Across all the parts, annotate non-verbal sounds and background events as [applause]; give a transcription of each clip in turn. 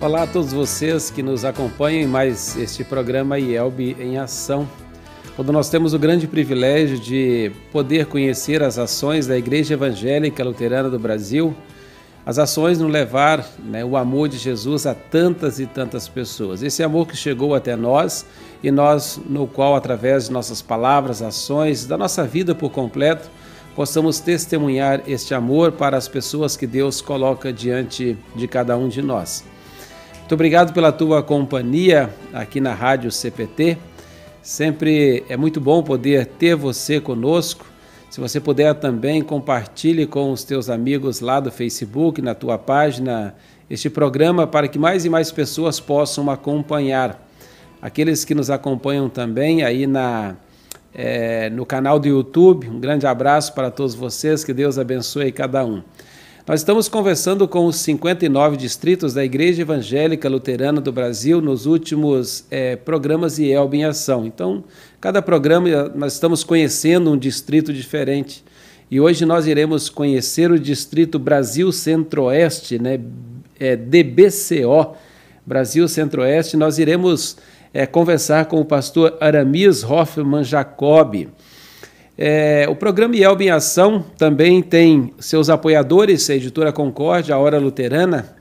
Olá a todos vocês que nos acompanham em mais este programa IELB em Ação, quando nós temos o grande privilégio de poder conhecer as ações da Igreja Evangélica Luterana do Brasil, as ações no levar né, o amor de Jesus a tantas e tantas pessoas. Esse amor que chegou até nós e nós, no qual, através de nossas palavras, ações, da nossa vida por completo, possamos testemunhar este amor para as pessoas que Deus coloca diante de cada um de nós. Muito obrigado pela tua companhia aqui na Rádio CPT. Sempre é muito bom poder ter você conosco. Se você puder também compartilhe com os teus amigos lá do Facebook, na tua página, este programa para que mais e mais pessoas possam acompanhar. Aqueles que nos acompanham também aí na é, no canal do YouTube, um grande abraço para todos vocês, que Deus abençoe cada um. Nós estamos conversando com os 59 distritos da Igreja Evangélica Luterana do Brasil nos últimos é, programas IELB em ação. Então, cada programa nós estamos conhecendo um distrito diferente. E hoje nós iremos conhecer o distrito Brasil Centro-Oeste, né? É, DBCO, Brasil Centro-Oeste. Nós iremos é, conversar com o pastor Aramis Hoffman Jacob. É, o programa IELB em Ação também tem seus apoiadores, a editora Concórdia, a Hora Luterana.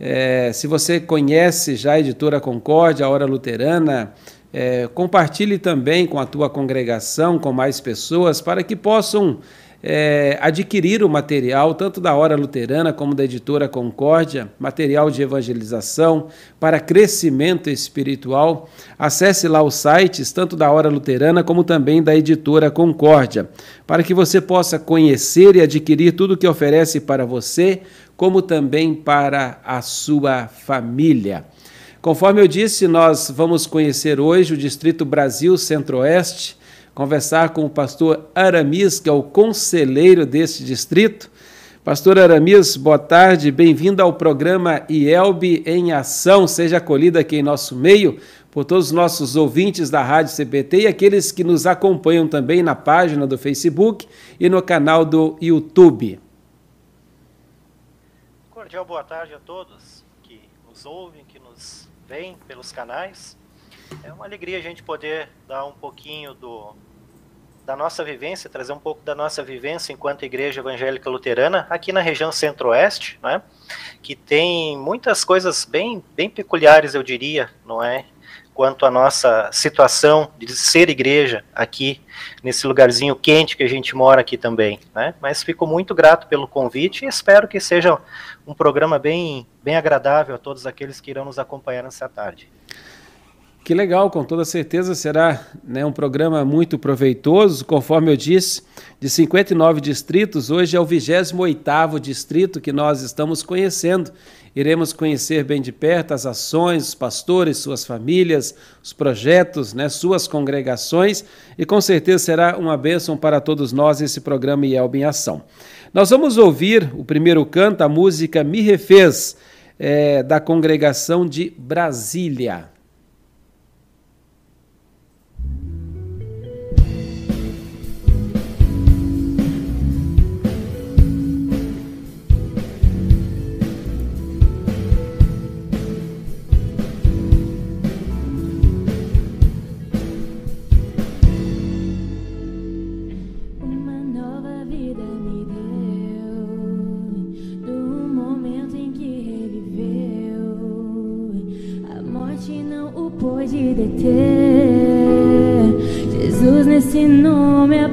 É, se você conhece já a editora Concórdia, a Hora Luterana, é, compartilhe também com a tua congregação, com mais pessoas, para que possam é, adquirir o material, tanto da Hora Luterana como da editora Concórdia, material de evangelização para crescimento espiritual. Acesse lá os sites, tanto da Hora Luterana como também da editora Concórdia, para que você possa conhecer e adquirir tudo que oferece para você, como também para a sua família. Conforme eu disse, nós vamos conhecer hoje o Distrito Brasil Centro-Oeste conversar com o pastor Aramis, que é o conselheiro deste distrito. Pastor Aramis, boa tarde, bem-vindo ao programa IELB em Ação. Seja acolhido aqui em nosso meio por todos os nossos ouvintes da Rádio CPT e aqueles que nos acompanham também na página do Facebook e no canal do YouTube. Cordial boa tarde a todos que nos ouvem, que nos veem pelos canais. É uma alegria a gente poder dar um pouquinho do, da nossa vivência, trazer um pouco da nossa vivência enquanto Igreja Evangélica Luterana aqui na região Centro-Oeste, né? Que tem muitas coisas bem, bem peculiares, eu diria, não é? Quanto à nossa situação de ser igreja aqui nesse lugarzinho quente que a gente mora aqui também, né? Mas fico muito grato pelo convite e espero que seja um programa bem, bem agradável a todos aqueles que irão nos acompanhar nessa tarde. Que legal, com toda certeza será né, um programa muito proveitoso. Conforme eu disse, de 59 distritos, hoje é o 28º distrito que nós estamos conhecendo. Iremos conhecer bem de perto as ações, os pastores, suas famílias, os projetos, né, suas congregações e com certeza será uma bênção para todos nós esse programa IELB em Ação. Nós vamos ouvir o primeiro canto, a música Me Refez, é, da congregação de Brasília.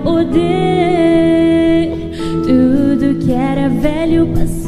Pôde ter Jesus nesse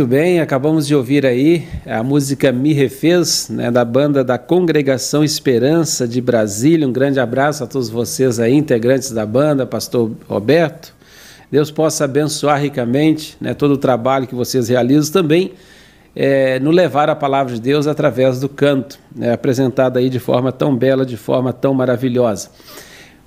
Muito bem, acabamos de ouvir aí a música Me Refez, né, da banda da Congregação Esperança de Brasília. Um grande abraço a todos vocês aí, integrantes da banda, pastor Roberto. Deus possa abençoar ricamente né, todo o trabalho que vocês realizam também, é, no levar a palavra de Deus através do canto, né, apresentada aí de forma tão bela, de forma tão maravilhosa.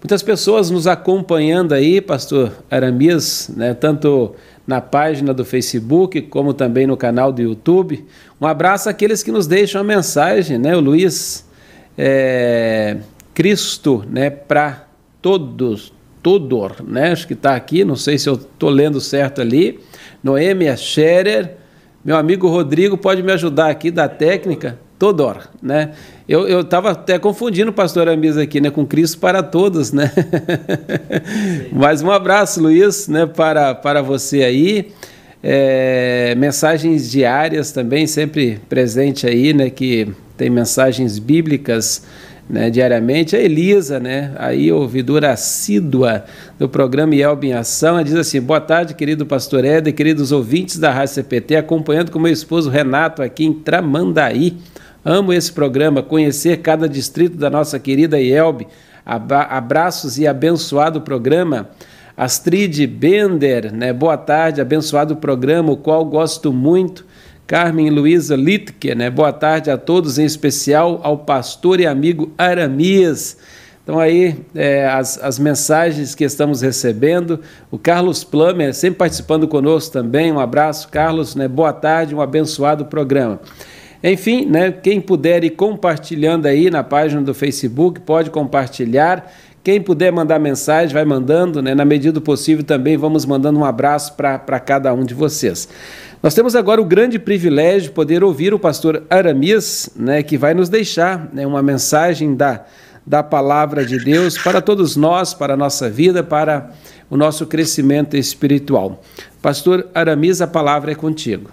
Muitas pessoas nos acompanhando aí, pastor Aramias, né, tanto na página do Facebook, como também no canal do YouTube. Um abraço àqueles que nos deixam a mensagem, né? O Luiz é, Cristo, né? Para todos, Tudor, né? Acho que está aqui, não sei se eu estou lendo certo ali. Noêmia Scherer, meu amigo Rodrigo pode me ajudar aqui da técnica. Todor, né? Eu estava até confundindo o pastor Ambis aqui, né? Com Cristo para todos, né? [laughs] Mas um abraço, Luiz, né? Para, para você aí. É, mensagens diárias também, sempre presente aí, né? Que tem mensagens bíblicas né, diariamente. A Elisa, né? Aí, ouvidora assídua do programa Yelb em Ação, ela diz assim: Boa tarde, querido pastor Éder, queridos ouvintes da Rádio CPT, acompanhando com meu esposo Renato aqui em Tramandaí. Amo esse programa, conhecer cada distrito da nossa querida IELB. Abraços e abençoado programa. Astrid Bender, né? boa tarde, abençoado programa, o qual gosto muito. Carmen Luiza Litke, né? boa tarde a todos, em especial ao pastor e amigo Aramias. Então aí é, as, as mensagens que estamos recebendo, o Carlos Plummer sempre participando conosco também, um abraço Carlos, né? boa tarde, um abençoado programa. Enfim, né, quem puder ir compartilhando aí na página do Facebook, pode compartilhar. Quem puder mandar mensagem, vai mandando, né? Na medida do possível também vamos mandando um abraço para cada um de vocês. Nós temos agora o grande privilégio de poder ouvir o pastor Aramis, né, que vai nos deixar né, uma mensagem da, da palavra de Deus para todos nós, para a nossa vida, para o nosso crescimento espiritual. Pastor Aramis, a palavra é contigo.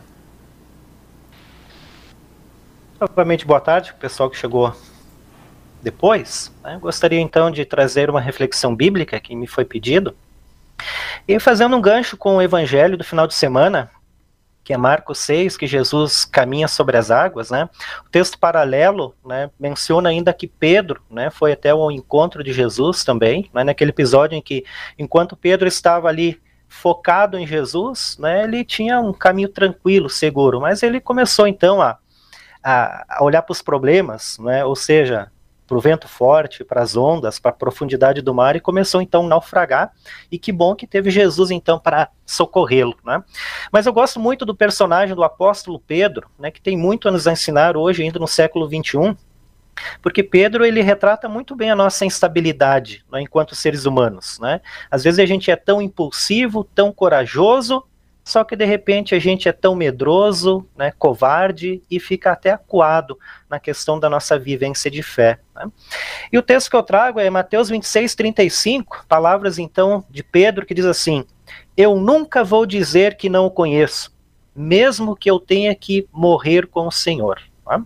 Novamente, boa tarde, pessoal que chegou depois. Né? Gostaria então de trazer uma reflexão bíblica que me foi pedido. E fazendo um gancho com o evangelho do final de semana, que é Marcos 6, que Jesus caminha sobre as águas, né? O texto paralelo, né, menciona ainda que Pedro, né, foi até o encontro de Jesus também, né, naquele episódio em que, enquanto Pedro estava ali focado em Jesus, né, ele tinha um caminho tranquilo, seguro, mas ele começou então a a, a olhar para os problemas, né? ou seja, para o vento forte, para as ondas, para a profundidade do mar e começou então a naufragar. E que bom que teve Jesus então para socorrê-lo, né? Mas eu gosto muito do personagem do apóstolo Pedro, né, que tem muito a nos ensinar hoje, ainda no século 21, porque Pedro ele retrata muito bem a nossa instabilidade né, enquanto seres humanos. Né? Às vezes a gente é tão impulsivo, tão corajoso, só que de repente a gente é tão medroso, né, covarde e fica até acuado na questão da nossa vivência de fé. Né? E o texto que eu trago é Mateus 26, 35, palavras então de Pedro que diz assim: Eu nunca vou dizer que não o conheço, mesmo que eu tenha que morrer com o Senhor. Tá?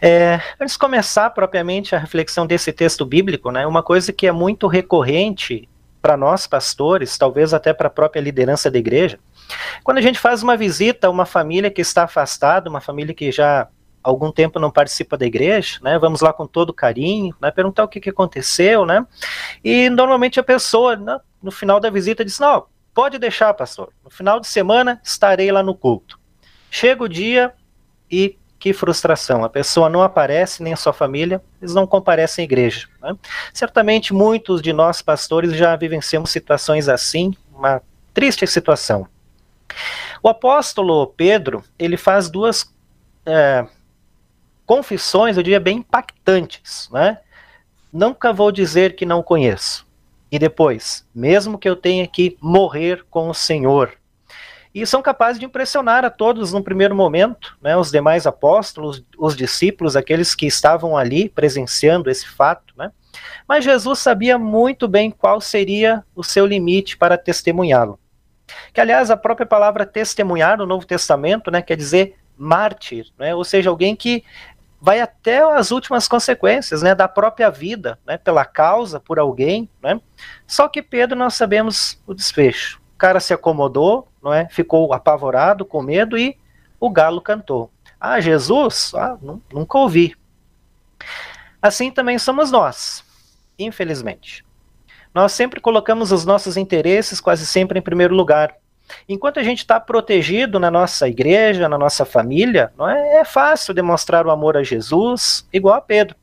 É, antes de começar propriamente a reflexão desse texto bíblico, né, uma coisa que é muito recorrente para nós pastores, talvez até para a própria liderança da igreja, quando a gente faz uma visita a uma família que está afastada, uma família que já há algum tempo não participa da igreja, né? Vamos lá com todo carinho, né? Perguntar o que, que aconteceu, né? E normalmente a pessoa, né, no final da visita, diz: Não, pode deixar, pastor. No final de semana estarei lá no culto. Chega o dia e que frustração. A pessoa não aparece, nem a sua família, eles não comparecem à igreja. Né? Certamente muitos de nós pastores já vivenciamos situações assim, uma triste situação. O apóstolo Pedro, ele faz duas é, confissões, eu diria, bem impactantes. Né? Nunca vou dizer que não conheço. E depois, mesmo que eu tenha que morrer com o Senhor, e são capazes de impressionar a todos no primeiro momento, né, os demais apóstolos, os discípulos, aqueles que estavam ali presenciando esse fato, né, Mas Jesus sabia muito bem qual seria o seu limite para testemunhá-lo. Que, aliás, a própria palavra testemunhar no Novo Testamento né, quer dizer mártir, né, ou seja, alguém que vai até as últimas consequências né, da própria vida, né, pela causa, por alguém. Né? Só que Pedro, nós sabemos o desfecho. O cara se acomodou, não é? ficou apavorado, com medo e o galo cantou. Ah, Jesus? Ah, nunca ouvi. Assim também somos nós, infelizmente. Nós sempre colocamos os nossos interesses quase sempre em primeiro lugar. Enquanto a gente está protegido na nossa igreja, na nossa família, não é, é fácil demonstrar o amor a Jesus, igual a Pedro.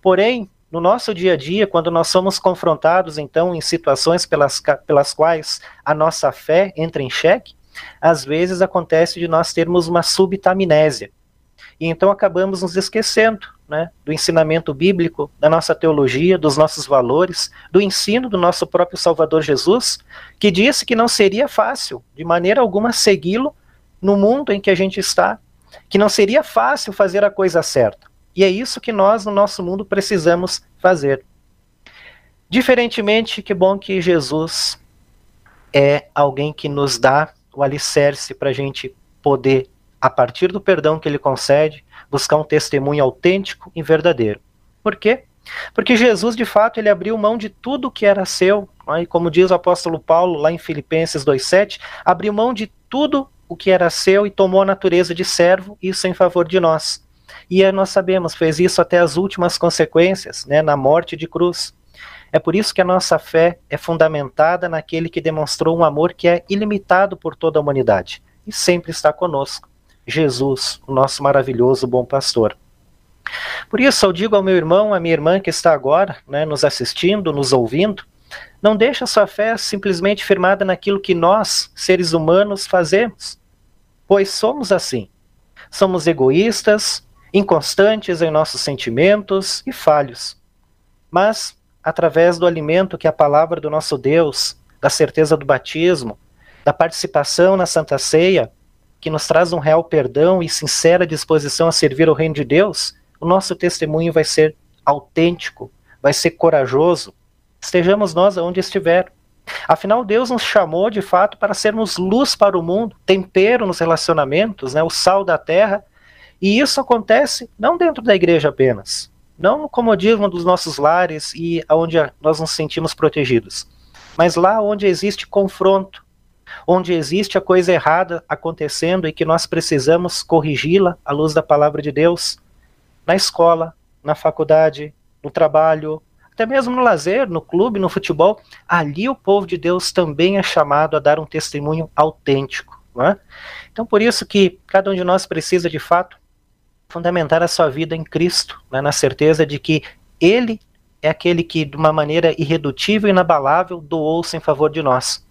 Porém, no nosso dia a dia, quando nós somos confrontados, então, em situações pelas, pelas quais a nossa fé entra em xeque, às vezes acontece de nós termos uma súbita amnésia. E então acabamos nos esquecendo né, do ensinamento bíblico, da nossa teologia, dos nossos valores, do ensino do nosso próprio Salvador Jesus, que disse que não seria fácil, de maneira alguma, segui-lo no mundo em que a gente está, que não seria fácil fazer a coisa certa. E é isso que nós, no nosso mundo, precisamos fazer. Diferentemente, que bom que Jesus é alguém que nos dá o alicerce para a gente poder, a partir do perdão que ele concede, buscar um testemunho autêntico e verdadeiro. Por quê? Porque Jesus, de fato, ele abriu mão de tudo que era seu, né? e como diz o apóstolo Paulo lá em Filipenses 2,7, abriu mão de tudo o que era seu e tomou a natureza de servo, isso em favor de nós. E nós sabemos, fez isso até as últimas consequências, né, na morte de cruz. É por isso que a nossa fé é fundamentada naquele que demonstrou um amor que é ilimitado por toda a humanidade e sempre está conosco. Jesus, o nosso maravilhoso bom pastor. Por isso eu digo ao meu irmão, à minha irmã que está agora né, nos assistindo, nos ouvindo, não deixe a sua fé simplesmente firmada naquilo que nós, seres humanos, fazemos, pois somos assim. Somos egoístas, inconstantes em nossos sentimentos e falhos. Mas através do alimento que é a palavra do nosso Deus, da certeza do batismo, da participação na Santa Ceia, que nos traz um real perdão e sincera disposição a servir o reino de Deus, o nosso testemunho vai ser autêntico, vai ser corajoso. Estejamos nós aonde estiver. Afinal, Deus nos chamou de fato para sermos luz para o mundo, tempero nos relacionamentos, né, o sal da terra. E isso acontece não dentro da igreja apenas, não no comodismo dos nossos lares e onde nós nos sentimos protegidos, mas lá onde existe confronto, onde existe a coisa errada acontecendo e que nós precisamos corrigi-la à luz da palavra de Deus, na escola, na faculdade, no trabalho, até mesmo no lazer, no clube, no futebol, ali o povo de Deus também é chamado a dar um testemunho autêntico. É? Então, por isso que cada um de nós precisa, de fato, fundamentar a sua vida em Cristo, né, na certeza de que Ele é aquele que, de uma maneira irredutível e inabalável, doou-se em favor de nós.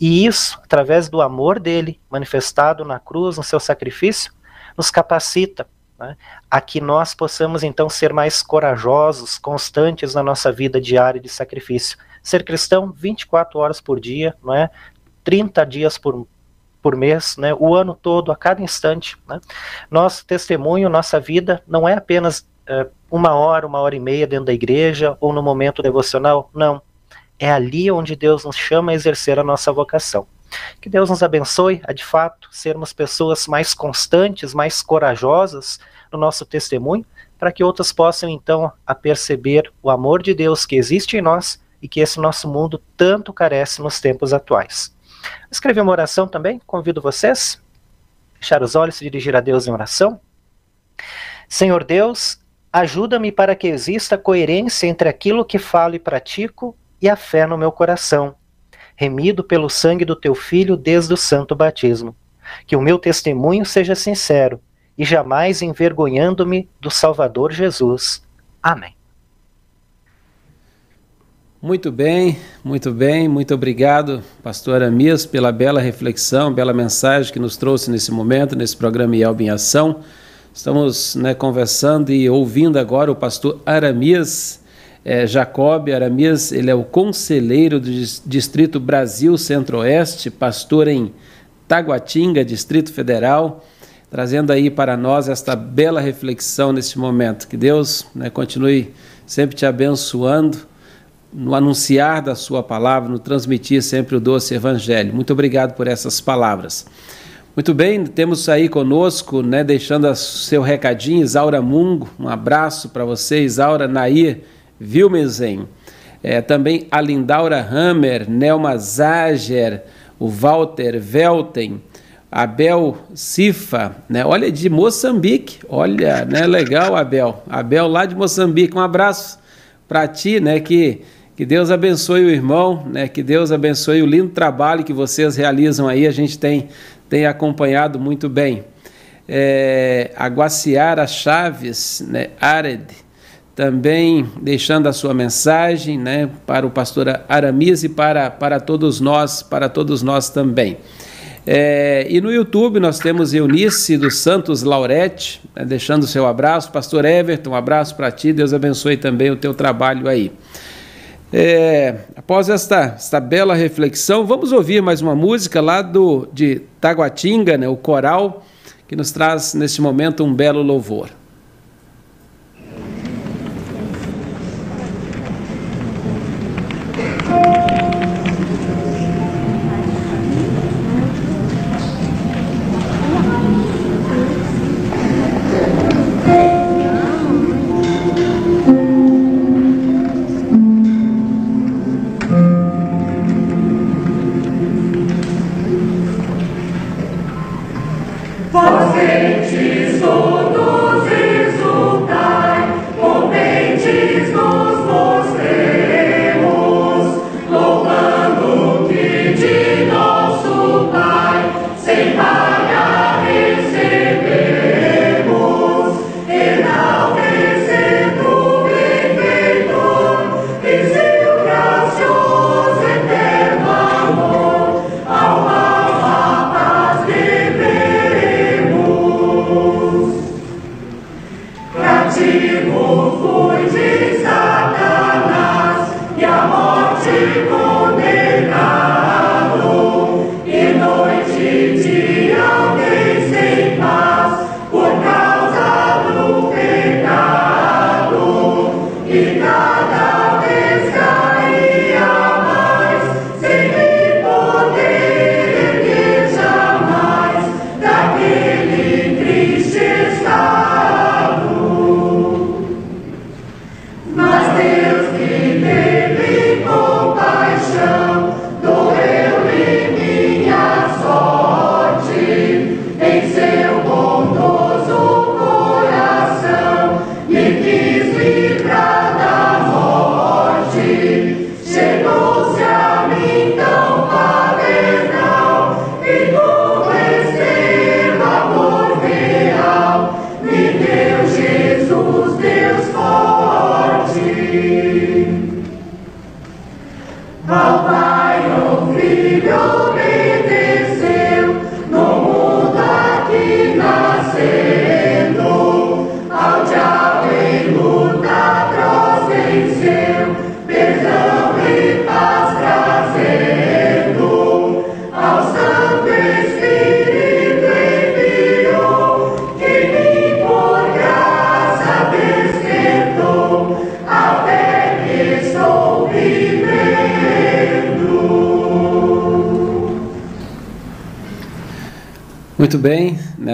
E isso, através do amor dele, manifestado na cruz, no seu sacrifício, nos capacita né, a que nós possamos então ser mais corajosos, constantes na nossa vida diária de sacrifício. Ser cristão 24 horas por dia, não é? 30 dias por, por mês, né, o ano todo, a cada instante. Né? Nosso testemunho, nossa vida, não é apenas é, uma hora, uma hora e meia dentro da igreja ou no momento devocional, não. É ali onde Deus nos chama a exercer a nossa vocação. Que Deus nos abençoe a de fato sermos pessoas mais constantes, mais corajosas no nosso testemunho, para que outras possam então a perceber o amor de Deus que existe em nós e que esse nosso mundo tanto carece nos tempos atuais. Escrever uma oração também, convido vocês a fechar os olhos e dirigir a Deus em oração. Senhor Deus, ajuda-me para que exista coerência entre aquilo que falo e pratico e a fé no meu coração, remido pelo sangue do teu Filho desde o santo batismo. Que o meu testemunho seja sincero e jamais envergonhando-me do Salvador Jesus. Amém. Muito bem, muito bem, muito obrigado, pastor Aramias, pela bela reflexão, bela mensagem que nos trouxe nesse momento, nesse programa IELB em Ação. Estamos né, conversando e ouvindo agora o pastor Aramias é, Jacob Aramias, ele é o conselheiro do Distrito Brasil Centro-Oeste, pastor em Taguatinga, Distrito Federal, trazendo aí para nós esta bela reflexão neste momento. Que Deus né, continue sempre te abençoando no anunciar da sua palavra, no transmitir sempre o doce evangelho. Muito obrigado por essas palavras. Muito bem, temos aí conosco, né, deixando seu recadinho, Isaura Mungo, um abraço para você, Isaura Nair Vilmesen, é, também a Lindaura Hammer, Nelma Zager, o Walter Velten, Abel Cifa, né? Olha, de Moçambique. Olha, né? Legal, Abel. Abel lá de Moçambique. Um abraço para ti, né? Que, que Deus abençoe o irmão, né? Que Deus abençoe o lindo trabalho que vocês realizam aí. A gente tem, tem acompanhado muito bem. É, a Chaves, né? Ared, também deixando a sua mensagem, né? Para o pastor Aramis e para, para todos nós, para todos nós também. É, e no YouTube nós temos Eunice dos Santos Laurete, né, deixando seu abraço. Pastor Everton, um abraço para ti, Deus abençoe também o teu trabalho aí. É, após esta, esta bela reflexão, vamos ouvir mais uma música lá do, de Taguatinga, né, o coral, que nos traz neste momento um belo louvor.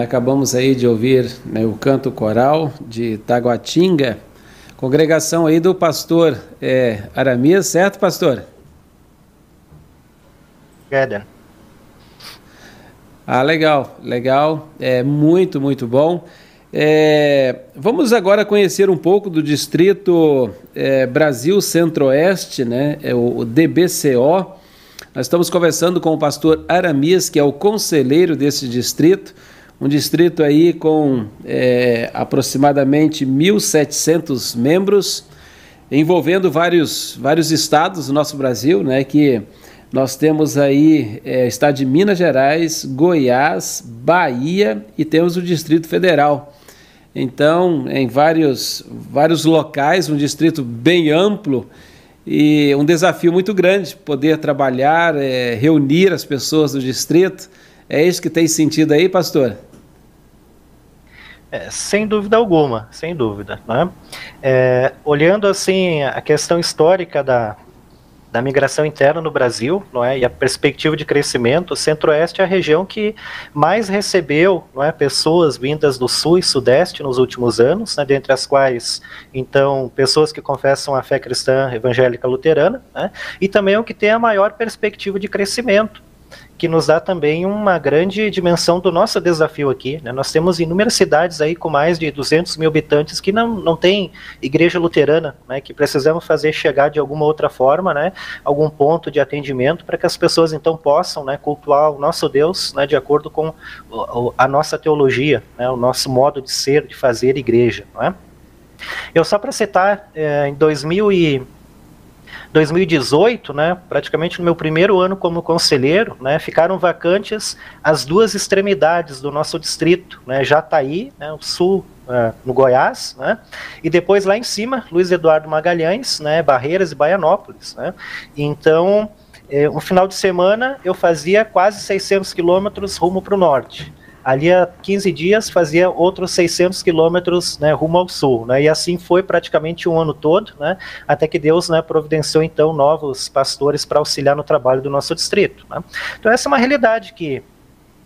Acabamos aí de ouvir né, o canto coral de Taguatinga, congregação aí do pastor é, Aramias, certo, pastor? Éden. Ah, legal, legal, é muito, muito bom. É, vamos agora conhecer um pouco do distrito é, Brasil Centro-Oeste, né, é o, o DBCO, nós estamos conversando com o pastor Aramis, que é o conselheiro desse distrito, um distrito aí com é, aproximadamente 1.700 membros, envolvendo vários, vários estados do nosso Brasil, né, que nós temos aí é, estado de Minas Gerais, Goiás, Bahia e temos o Distrito Federal. Então, em vários, vários locais, um distrito bem amplo, e um desafio muito grande poder trabalhar, é, reunir as pessoas do distrito. É isso que tem sentido aí, pastor? É, sem dúvida alguma, sem dúvida. Né? É, olhando assim a questão histórica da, da migração interna no Brasil, não é? E a perspectiva de crescimento, o Centro-Oeste é a região que mais recebeu, não é, pessoas vindas do Sul e Sudeste nos últimos anos, né, dentre as quais, então, pessoas que confessam a fé cristã evangélica luterana, né, e também o que tem a maior perspectiva de crescimento, que nos dá também uma grande dimensão do nosso desafio aqui. Né? Nós temos inúmeras cidades aí com mais de 200 mil habitantes que não, não tem igreja luterana, né? que precisamos fazer chegar de alguma outra forma, né? algum ponto de atendimento para que as pessoas então possam né, cultuar o nosso Deus né, de acordo com a nossa teologia, né, o nosso modo de ser, de fazer igreja. Não é? Eu só para citar, é, em 2000 e 2018, né, praticamente no meu primeiro ano como conselheiro, né, ficaram vacantes as duas extremidades do nosso distrito, né, Jataí, né, o sul uh, no Goiás, né, e depois lá em cima, Luiz Eduardo Magalhães, né, Barreiras e Baianópolis. Né, então, eh, um final de semana eu fazia quase 600 quilômetros rumo para o norte ali há 15 dias fazia outros 600 quilômetros né, rumo ao sul, né, e assim foi praticamente um ano todo, né, até que Deus né, providenciou então novos pastores para auxiliar no trabalho do nosso distrito. Né. Então essa é uma realidade que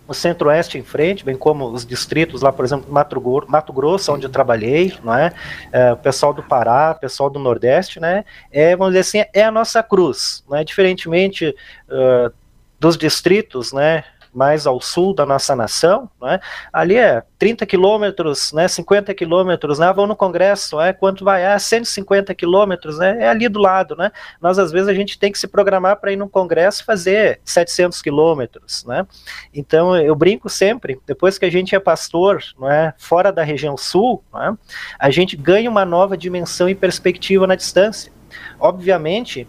o Centro-Oeste em frente, bem como os distritos lá, por exemplo, Mato, Mato Grosso, onde eu trabalhei, não é? é? o pessoal do Pará, o pessoal do Nordeste, né? É, vamos dizer assim, é a nossa cruz, né? Diferentemente uh, dos distritos, né? Mais ao sul da nossa nação, né? ali é 30 quilômetros, né, 50 quilômetros, né, vão no congresso, é, quanto vai? Ah, 150 quilômetros, né, é ali do lado, né, nós às vezes a gente tem que se programar para ir no congresso fazer 700 quilômetros, né, então eu brinco sempre, depois que a gente é pastor, não é, fora da região sul, é, a gente ganha uma nova dimensão e perspectiva na distância, obviamente,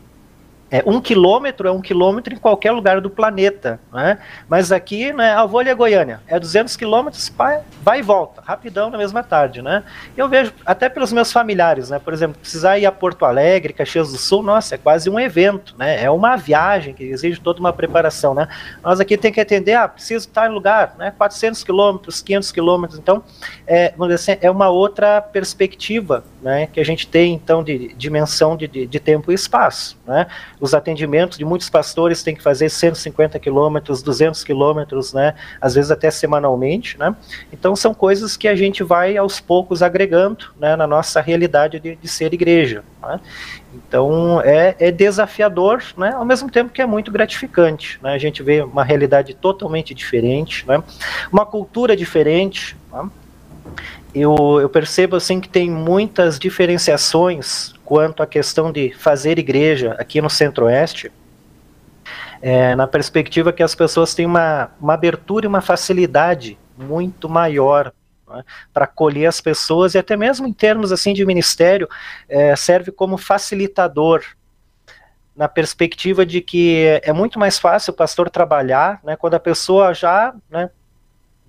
é, um quilômetro é um quilômetro em qualquer lugar do planeta, né? Mas aqui, né, a Volha Goiânia é 200 quilômetros, vai e volta, rapidão na mesma tarde, né? Eu vejo até pelos meus familiares, né? Por exemplo, precisar ir a Porto Alegre, Caxias do Sul, nossa, é quase um evento, né? É uma viagem que exige toda uma preparação, né? Nós aqui tem que atender, ah, preciso estar em lugar, né? 400 quilômetros, 500 quilômetros, então, é, vamos dizer assim, é uma outra perspectiva, né? Que a gente tem, então, de dimensão de, de, de tempo e espaço, né? Os atendimentos de muitos pastores têm que fazer 150 quilômetros, 200 quilômetros, né, às vezes até semanalmente, né, então são coisas que a gente vai aos poucos agregando, né, na nossa realidade de, de ser igreja, né? então é, é, desafiador, né, ao mesmo tempo que é muito gratificante, né, a gente vê uma realidade totalmente diferente, né, uma cultura diferente, né, eu, eu percebo assim que tem muitas diferenciações quanto à questão de fazer igreja aqui no Centro-Oeste, é, na perspectiva que as pessoas têm uma, uma abertura e uma facilidade muito maior né, para acolher as pessoas e até mesmo em termos assim de ministério é, serve como facilitador na perspectiva de que é muito mais fácil o pastor trabalhar né, quando a pessoa já né,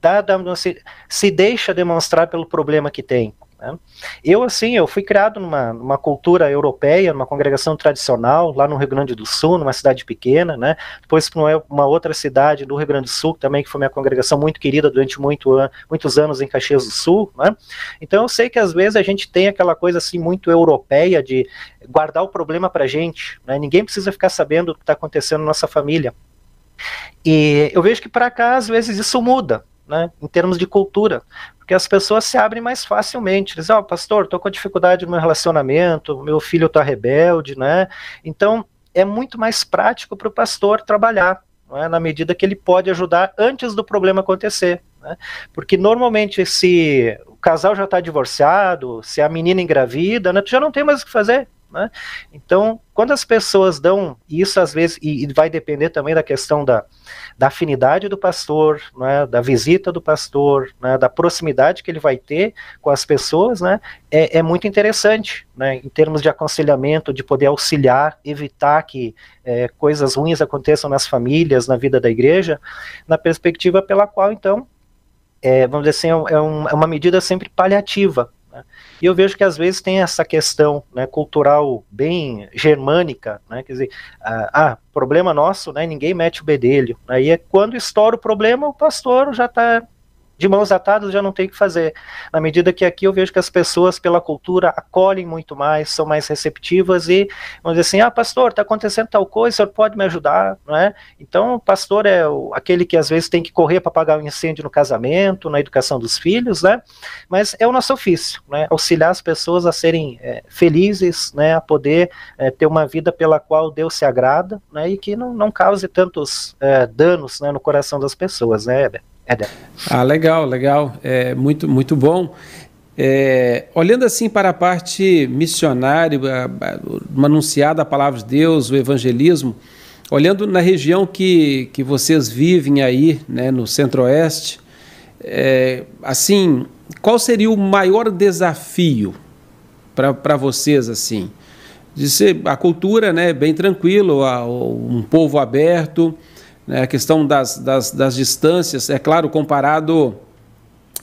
dá, se, se deixa demonstrar pelo problema que tem. Né? Eu, assim, eu fui criado numa, numa cultura europeia, numa congregação tradicional, lá no Rio Grande do Sul, numa cidade pequena, né? Depois para uma outra cidade do Rio Grande do Sul, também que foi minha congregação muito querida durante muito, muitos anos em Caxias do Sul, né? Então eu sei que às vezes a gente tem aquela coisa assim muito europeia de guardar o problema para gente, né? Ninguém precisa ficar sabendo o que está acontecendo na nossa família. E eu vejo que para cá às vezes isso muda, né, em termos de cultura, porque as pessoas se abrem mais facilmente. Dizem, ó, oh, pastor, estou com dificuldade no meu relacionamento, meu filho está rebelde, né? Então, é muito mais prático para o pastor trabalhar, é? na medida que ele pode ajudar antes do problema acontecer. Né? Porque normalmente, se o casal já está divorciado, se a menina engravida, né, tu já não tem mais o que fazer. Né? Então, quando as pessoas dão isso, às vezes, e, e vai depender também da questão da, da afinidade do pastor, né, da visita do pastor, né, da proximidade que ele vai ter com as pessoas, né, é, é muito interessante, né, em termos de aconselhamento, de poder auxiliar, evitar que é, coisas ruins aconteçam nas famílias, na vida da igreja, na perspectiva pela qual, então, é, vamos dizer assim, é, um, é uma medida sempre paliativa, né? E eu vejo que às vezes tem essa questão né, cultural bem germânica, né, quer dizer, ah, ah, problema nosso, né, ninguém mete o bedelho. Aí é quando estoura o problema, o pastor já está de mãos atadas já não tem o que fazer. Na medida que aqui eu vejo que as pessoas, pela cultura, acolhem muito mais, são mais receptivas e vão dizer assim: ah, pastor, está acontecendo tal coisa, o senhor pode me ajudar, não é? Então, o pastor é o, aquele que às vezes tem que correr para apagar o um incêndio no casamento, na educação dos filhos, né? Mas é o nosso ofício, né? Auxiliar as pessoas a serem é, felizes, né? A poder é, ter uma vida pela qual Deus se agrada, né? E que não, não cause tantos é, danos né, no coração das pessoas, né, Heber? Éder. Ah, legal, legal. É muito, muito bom. É, olhando assim para a parte missionária, anunciada a palavra de Deus, o evangelismo, olhando na região que, que vocês vivem aí, né, no centro-oeste, é, assim, qual seria o maior desafio para vocês, assim? De ser a cultura, né, bem tranquilo, um povo aberto, né, a questão das, das, das distâncias, é claro, comparado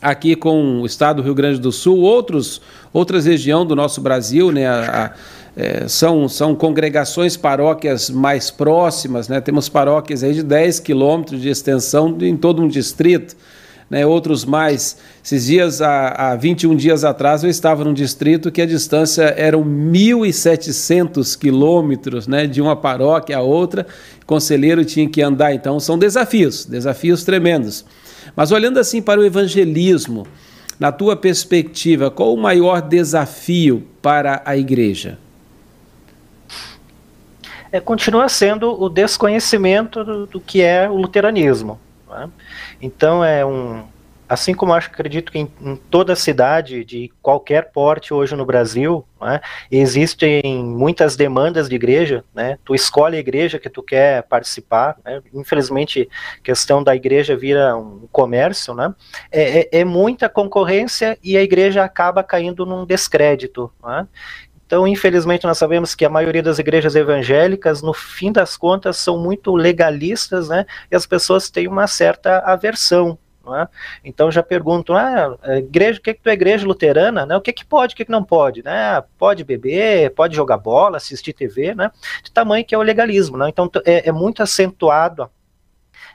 aqui com o estado do Rio Grande do Sul, outros, outras regiões do nosso Brasil, né, a, a, é, são, são congregações, paróquias mais próximas, né, temos paróquias aí de 10 quilômetros de extensão em todo um distrito, né, outros mais. Esses dias, há, há 21 dias atrás, eu estava num distrito que a distância eram 1.700 quilômetros né, de uma paróquia a outra, o conselheiro tinha que andar, então são desafios, desafios tremendos. Mas olhando assim para o evangelismo, na tua perspectiva, qual o maior desafio para a igreja? É, continua sendo o desconhecimento do, do que é o luteranismo. Né? Então é um, assim como acho acredito que em, em, toda cidade de qualquer porte hoje no Brasil, né, existem muitas demandas de igreja, né, tu escolhe a igreja que tu quer participar, né, infelizmente questão da igreja vira um comércio, né, é, é, é muita concorrência e a igreja acaba caindo num descrédito, né, então, infelizmente, nós sabemos que a maioria das igrejas evangélicas, no fim das contas, são muito legalistas, né? E as pessoas têm uma certa aversão é? Então já perguntam, ah, igreja, o que, que tu é igreja luterana? Né? O que, que pode, o que, que não pode? Né? Pode beber, pode jogar bola, assistir TV, né? De tamanho que é o legalismo. Né? Então é, é muito acentuado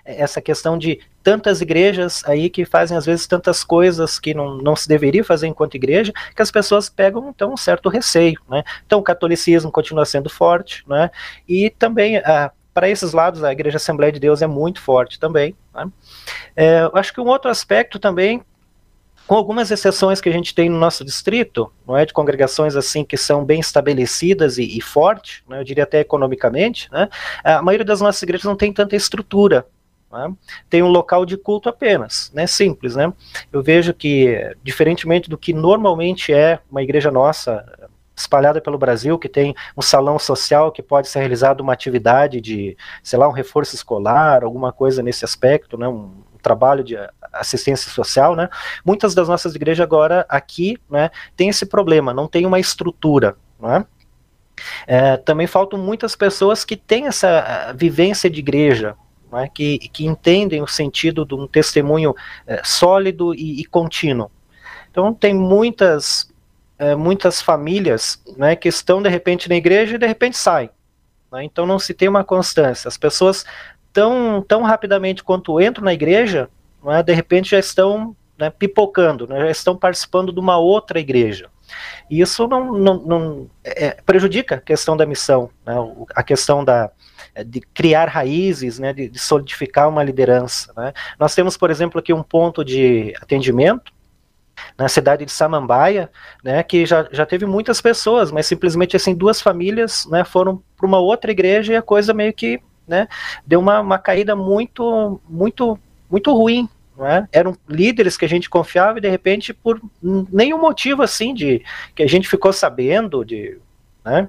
essa questão de tantas igrejas aí que fazem às vezes tantas coisas que não, não se deveria fazer enquanto igreja, que as pessoas pegam então um certo receio, né? Então o catolicismo continua sendo forte, né? E também a para esses lados, a Igreja Assembleia de Deus é muito forte também. Né? É, acho que um outro aspecto também, com algumas exceções que a gente tem no nosso distrito, não é de congregações assim que são bem estabelecidas e, e fortes, né, eu diria até economicamente, né, a maioria das nossas igrejas não tem tanta estrutura né? tem um local de culto apenas, né? Simples, né? Eu vejo que, diferentemente do que normalmente é uma igreja nossa, espalhada pelo Brasil, que tem um salão social que pode ser realizado uma atividade de, sei lá, um reforço escolar, alguma coisa nesse aspecto, né, um, trabalho de assistência social, né? Muitas das nossas igrejas agora aqui, né, tem esse problema, não tem uma estrutura, né? É, também faltam muitas pessoas que têm essa vivência de igreja, né, que, que entendem o sentido de um testemunho é, sólido e, e contínuo. Então tem muitas é, muitas famílias né, que estão de repente na igreja e de repente saem. Né? Então não se tem uma constância. As pessoas tão, tão rapidamente quanto entram na igreja, né, de repente já estão né, pipocando, já estão participando de uma outra igreja. E isso não, não, não é, prejudica a questão da missão, né, a questão da, de criar raízes, né, de, de solidificar uma liderança. Né. Nós temos, por exemplo, aqui um ponto de atendimento na cidade de Samambaia, né, que já, já teve muitas pessoas, mas simplesmente assim duas famílias, né, foram para uma outra igreja e a coisa meio que, né, deu uma, uma caída muito, muito, muito ruim, é? eram líderes que a gente confiava e de repente por nenhum motivo assim de que a gente ficou sabendo de né,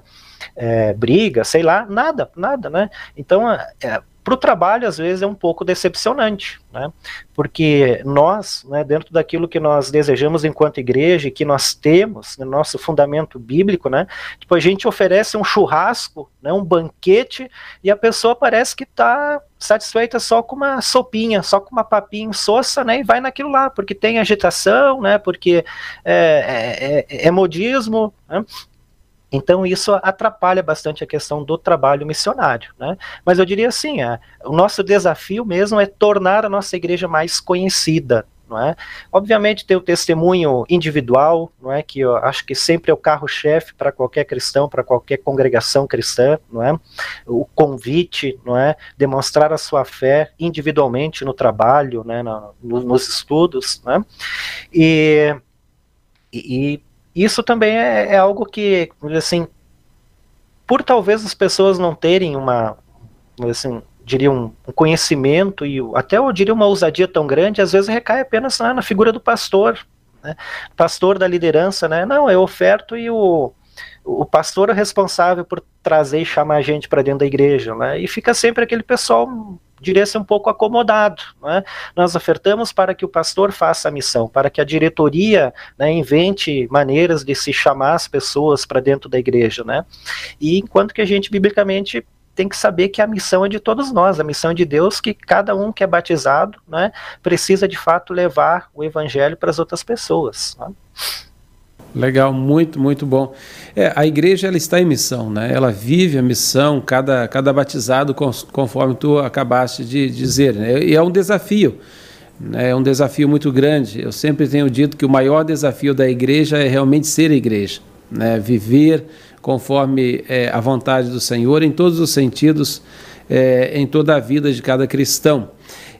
é, briga, sei lá, nada, nada, né? Então é, para o trabalho, às vezes, é um pouco decepcionante, né? porque nós, né, dentro daquilo que nós desejamos enquanto igreja e que nós temos no nosso fundamento bíblico, né, tipo, a gente oferece um churrasco, né, um banquete, e a pessoa parece que está satisfeita só com uma sopinha, só com uma papinha sossa, né, e vai naquilo lá, porque tem agitação, né, porque é, é, é, é modismo, né, então isso atrapalha bastante a questão do trabalho missionário, né? Mas eu diria assim, é, o nosso desafio mesmo é tornar a nossa igreja mais conhecida, não é? Obviamente tem o testemunho individual, não é? Que eu acho que sempre é o carro-chefe para qualquer cristão, para qualquer congregação cristã, não é? O convite, não é? Demonstrar a sua fé individualmente no trabalho, né? No, nos estudos, né? E, e isso também é, é algo que, assim, por talvez as pessoas não terem uma, assim, diria um, um, conhecimento e até eu diria uma ousadia tão grande, às vezes recai apenas na, na figura do pastor, né? pastor da liderança, né? Não, eu oferto e o, o pastor é responsável por trazer e chamar a gente para dentro da igreja, né? E fica sempre aquele pessoal diria ser um pouco acomodado. Né? Nós ofertamos para que o pastor faça a missão, para que a diretoria né, invente maneiras de se chamar as pessoas para dentro da igreja. Né? E enquanto que a gente, biblicamente, tem que saber que a missão é de todos nós, a missão é de Deus, que cada um que é batizado, né, precisa de fato levar o evangelho para as outras pessoas. Né? Legal, muito, muito bom. É, a igreja ela está em missão, né? Ela vive a missão, cada, cada batizado, conforme tu acabaste de dizer. Né? E é um desafio, né? é um desafio muito grande. Eu sempre tenho dito que o maior desafio da igreja é realmente ser igreja, né? Viver conforme é, a vontade do Senhor, em todos os sentidos, é, em toda a vida de cada cristão.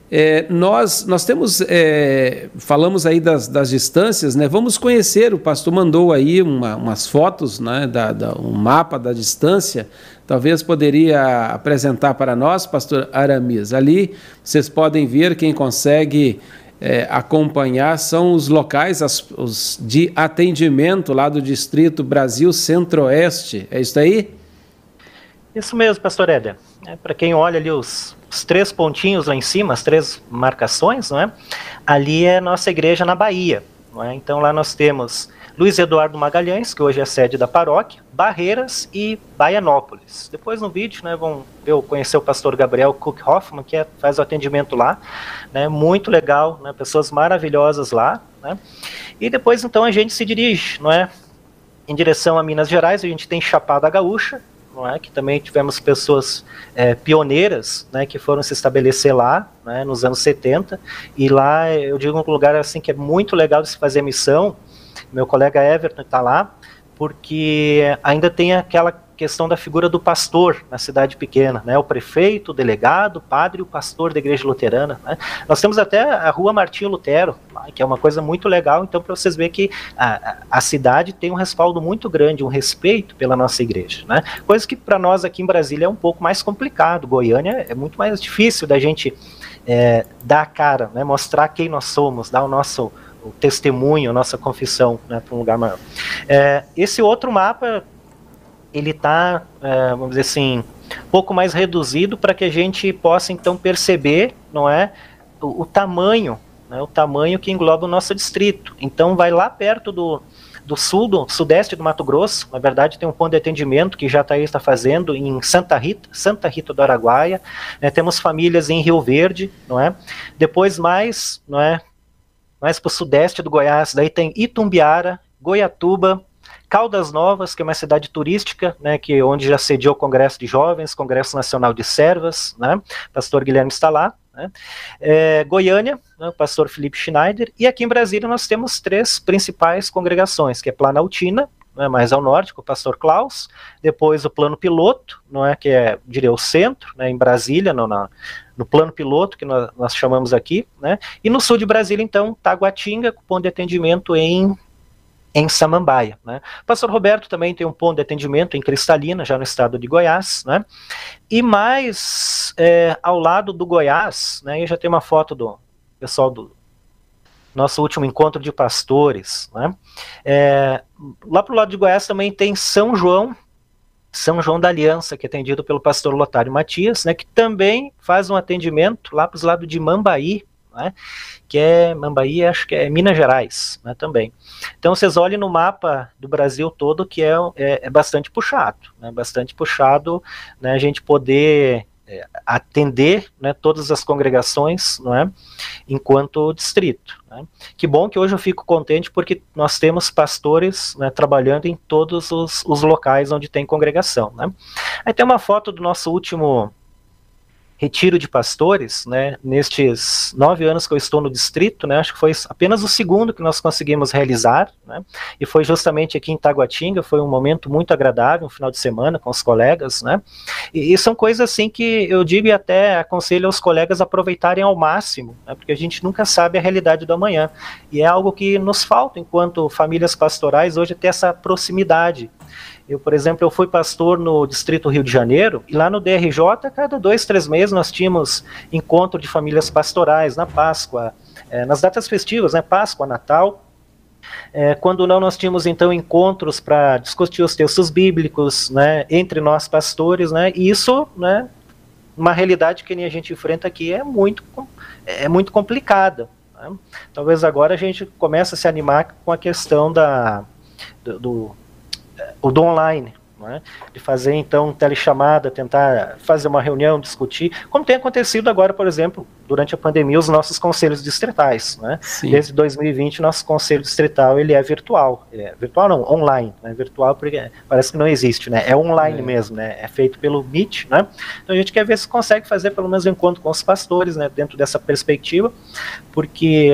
É, nós, nós temos, é, falamos aí das, das distâncias, né? Vamos conhecer, o pastor mandou aí uma, umas fotos, né? Da, da, um mapa da distância. Talvez poderia apresentar para nós, pastor Aramis. Ali vocês podem ver quem consegue é, acompanhar são os locais as, os de atendimento lá do Distrito Brasil Centro-Oeste. É isso aí? Isso mesmo, pastor Éder. É, Para quem olha ali os, os, três pontinhos lá em cima, as três marcações, não é? ali é nossa igreja na Bahia. É? Então lá nós temos Luiz Eduardo Magalhães, que hoje é sede da paróquia, Barreiras e Baianópolis. Depois no vídeo, né, vão eu conhecer o pastor Gabriel Cook Hoffman, que é, faz o atendimento lá, né, muito legal, né, pessoas maravilhosas lá, né, e depois então a gente se dirige, não é, em direção a Minas Gerais, a gente tem Chapada Gaúcha, não é, que também tivemos pessoas é, pioneiras, né, que foram se estabelecer lá, né, nos anos 70, e lá eu digo um lugar assim que é muito legal de se fazer missão, meu colega Everton está lá, porque ainda tem aquela questão da figura do pastor na cidade pequena, né? O prefeito, o delegado, o padre o pastor da igreja luterana. Né? Nós temos até a rua Martinho Lutero, que é uma coisa muito legal. Então, para vocês verem que a, a, cidade tem um respaldo muito grande, um respeito pela nossa igreja, né? Coisa que para nós aqui em Brasília é um pouco mais complicado. Goiânia é muito mais difícil da gente é, dar a cara, né? Mostrar quem nós somos, dar o nosso o testemunho, a nossa confissão né, para um lugar maior. É, esse outro mapa, ele está, é, vamos dizer assim, pouco mais reduzido para que a gente possa então perceber, não é, o, o tamanho, né, o tamanho que engloba o nosso distrito. Então vai lá perto do, do sul, do sudeste do Mato Grosso. Na verdade, tem um ponto de atendimento que já está está fazendo em Santa Rita, Santa Rita do Araguaia. Né, temos famílias em Rio Verde, não é? Depois mais, não é? mais para o sudeste do Goiás, daí tem Itumbiara, Goiatuba, Caldas Novas, que é uma cidade turística, né, que onde já sediou o Congresso de Jovens, Congresso Nacional de Servas, né, pastor Guilherme está lá, né, é, Goiânia, né, pastor Felipe Schneider, e aqui em Brasília nós temos três principais congregações, que é Planaltina, né, mais ao norte, com o pastor Klaus, depois o plano piloto, não é, que é, diria, o centro, né, em Brasília, no, na, no plano piloto, que nós, nós, chamamos aqui, né, e no sul de Brasília, então, Taguatinga, com ponto de atendimento em em Samambaia. Né? Pastor Roberto também tem um ponto de atendimento em Cristalina, já no estado de Goiás. Né? E mais é, ao lado do Goiás, né, eu já tem uma foto do pessoal do, nosso último encontro de pastores. Né? É, lá para o lado de Goiás também tem São João, São João da Aliança, que é atendido pelo pastor Lotário Matias, né, que também faz um atendimento lá para os lados de Mambaí, né, que é Mambaí, acho que é Minas Gerais né, também. Então vocês olhem no mapa do Brasil todo que é, é, é bastante puxado, né, bastante puxado né, a gente poder é, atender né, todas as congregações não é, enquanto distrito. Né. Que bom que hoje eu fico contente porque nós temos pastores né, trabalhando em todos os, os, locais onde tem congregação. Né. Aí tem uma foto do nosso último retiro de pastores, né, nestes nove anos que eu estou no distrito, né, acho que foi apenas o segundo que nós conseguimos realizar, né, e foi justamente aqui em Taguatinga, foi um momento muito agradável, um final de semana com os colegas, né, e, e são coisas assim que eu digo e até aconselho aos colegas aproveitarem ao máximo, né, porque a gente nunca sabe a realidade do amanhã, e é algo que nos falta enquanto famílias pastorais hoje ter essa proximidade, eu, por exemplo, eu fui pastor no Distrito Rio de Janeiro, e lá no DRJ, cada dois, três meses, nós tínhamos encontro de famílias pastorais, na Páscoa, é, nas datas festivas, né, Páscoa, Natal, é, quando não, nós tínhamos então encontros para discutir os textos bíblicos, né, entre nós pastores, né, e isso, né, uma realidade que nem a gente enfrenta aqui é muito, é muito complicada. Né? Talvez agora a gente comece a se animar com a questão da, do, do o do online, é? de fazer então telechamada, tentar fazer uma reunião, discutir, como tem acontecido agora, por exemplo, durante a pandemia, os nossos conselhos distritais. Né? Desde 2020, nosso conselho distrital ele é virtual. É virtual não, online. Né? Virtual porque parece que não existe, né? é online é. mesmo, né? é feito pelo Meet. Né? Então a gente quer ver se consegue fazer pelo menos um encontro com os pastores né? dentro dessa perspectiva, porque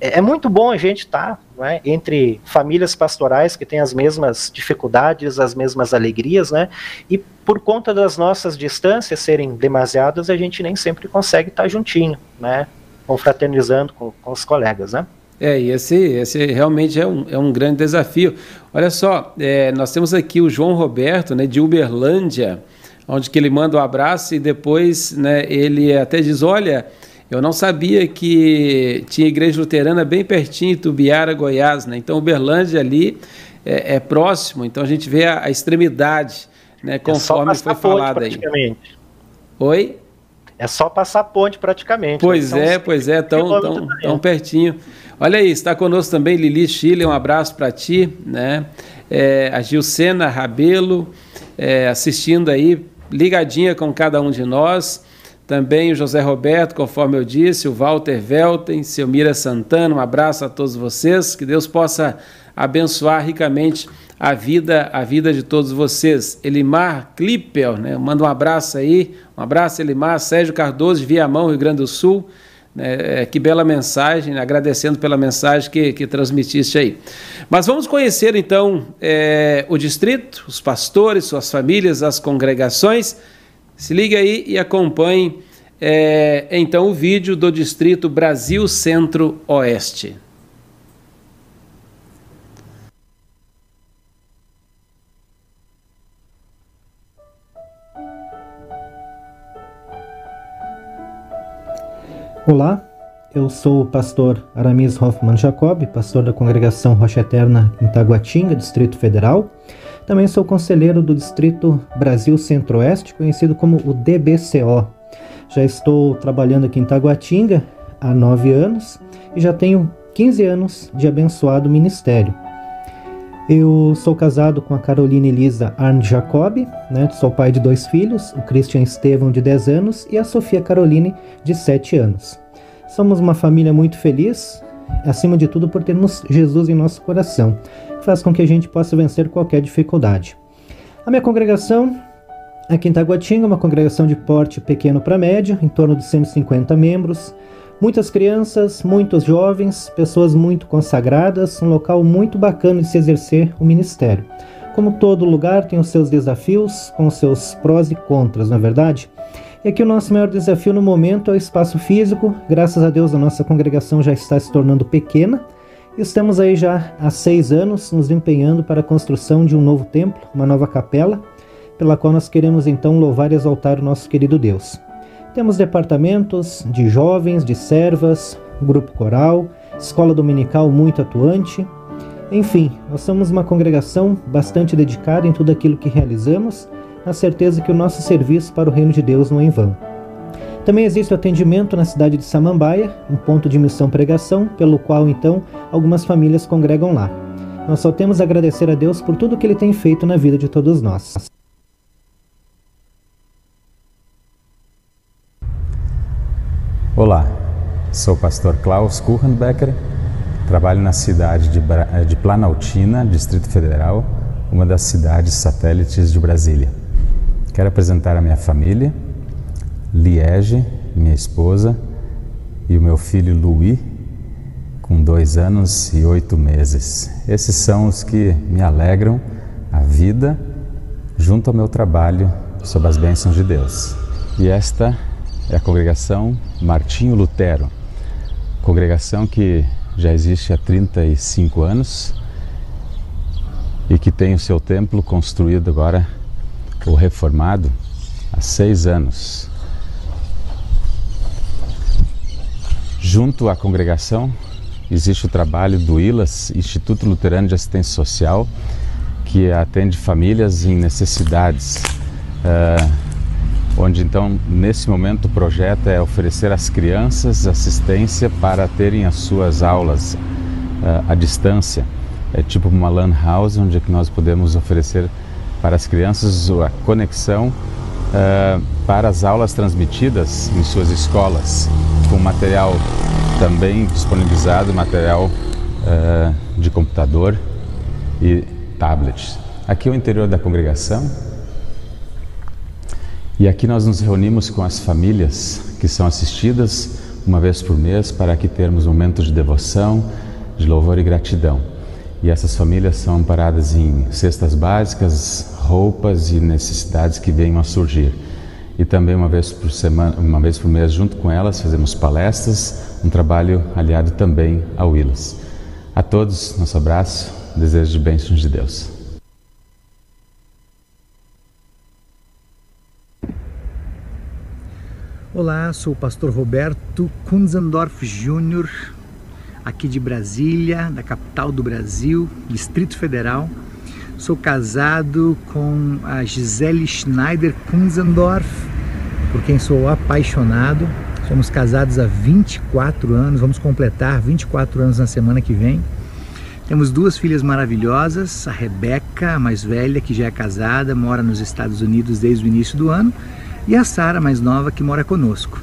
é, é muito bom a gente estar tá é? entre famílias pastorais que têm as mesmas dificuldades, as mesmas alegrias, né? E por conta das nossas distâncias serem demasiadas, a gente nem sempre consegue estar juntinho, né? Confraternizando com, com os colegas, né? É, e esse, esse realmente é um, é um grande desafio. Olha só, é, nós temos aqui o João Roberto, né, de Uberlândia, onde que ele manda um abraço e depois, né, ele até diz, olha, eu não sabia que tinha igreja luterana bem pertinho, Tubiara, Goiás, né? Então Uberlândia ali é, é próximo, então a gente vê a, a extremidade, né? Conforme é foi falado aí. Oi? É só passar ponte praticamente. Pois né? é, pois é, tão, tão, tão pertinho. Olha aí, está conosco também Lili Chile, um abraço para ti, né? É, a Gilcena Rabelo, é, assistindo aí, ligadinha com cada um de nós. Também o José Roberto, conforme eu disse, o Walter Velten, Silmira Santana, um abraço a todos vocês, que Deus possa abençoar ricamente a vida, a vida de todos vocês. Elimar Klippel, né? manda um abraço aí, um abraço Elimar, Sérgio Cardoso de Viamão, Rio Grande do Sul, né? É, que bela mensagem, agradecendo pela mensagem que, que transmitiste aí. Mas vamos conhecer então é, o distrito, os pastores, suas famílias, as congregações, se liga aí e acompanhe é, então o vídeo do Distrito Brasil Centro-Oeste. Olá, eu sou o pastor Aramis Hoffman Jacob, pastor da congregação Rocha Eterna em Taguatinga, Distrito Federal. Também sou conselheiro do Distrito Brasil Centro-Oeste, conhecido como o DBCO. Já estou trabalhando aqui em Taguatinga há nove anos e já tenho 15 anos de abençoado ministério. Eu sou casado com a Carolina Elisa Arne Jacob, né? sou pai de dois filhos, o Christian Estevão, de 10 anos, e a Sofia Caroline, de 7 anos. Somos uma família muito feliz, acima de tudo por termos Jesus em nosso coração faz com que a gente possa vencer qualquer dificuldade. A minha congregação aqui em Taguatinga é uma congregação de porte pequeno para médio, em torno de 150 membros, muitas crianças, muitos jovens, pessoas muito consagradas, um local muito bacana de se exercer o ministério. Como todo lugar tem os seus desafios, com os seus prós e contras, não é verdade? E aqui o nosso maior desafio no momento é o espaço físico. Graças a Deus a nossa congregação já está se tornando pequena, Estamos aí já há seis anos nos empenhando para a construção de um novo templo, uma nova capela, pela qual nós queremos então louvar e exaltar o nosso querido Deus. Temos departamentos de jovens, de servas, grupo coral, escola dominical muito atuante. Enfim, nós somos uma congregação bastante dedicada em tudo aquilo que realizamos, na certeza que o nosso serviço para o reino de Deus não é em vão. Também existe o atendimento na cidade de Samambaia, um ponto de missão pregação, pelo qual então algumas famílias congregam lá. Nós só temos a agradecer a Deus por tudo que Ele tem feito na vida de todos nós. Olá, sou o pastor Klaus Kuchenbecker, trabalho na cidade de, Bra de Planaltina, Distrito Federal, uma das cidades satélites de Brasília. Quero apresentar a minha família, Liege, minha esposa, e o meu filho Louis, com dois anos e oito meses. Esses são os que me alegram a vida junto ao meu trabalho sob as bênçãos de Deus. E esta é a congregação Martinho Lutero, congregação que já existe há 35 anos e que tem o seu templo construído agora, ou reformado, há seis anos. Junto à congregação existe o trabalho do ILAS, Instituto Luterano de Assistência Social, que atende famílias em necessidades. Uh, onde então nesse momento o projeto é oferecer às crianças assistência para terem as suas aulas uh, à distância. É tipo uma LAN house onde é que nós podemos oferecer para as crianças a conexão uh, para as aulas transmitidas em suas escolas, com material também disponibilizado, material uh, de computador e tablets. Aqui é o interior da congregação, e aqui nós nos reunimos com as famílias que são assistidas uma vez por mês para que termos momentos de devoção, de louvor e gratidão. E essas famílias são paradas em cestas básicas, roupas e necessidades que venham a surgir. E também uma vez por semana, uma vez por mês junto com elas fazemos palestras, um trabalho aliado também ao Willis. A todos, nosso abraço, desejo de bênçãos de Deus. Olá, sou o pastor Roberto Kunzendorf Júnior, aqui de Brasília, da capital do Brasil, Distrito Federal. Sou casado com a Gisele Schneider Kunzendorf, por quem sou apaixonado. Somos casados há 24 anos, vamos completar 24 anos na semana que vem. Temos duas filhas maravilhosas, a Rebeca, a mais velha, que já é casada, mora nos Estados Unidos desde o início do ano, e a Sara, mais nova, que mora conosco.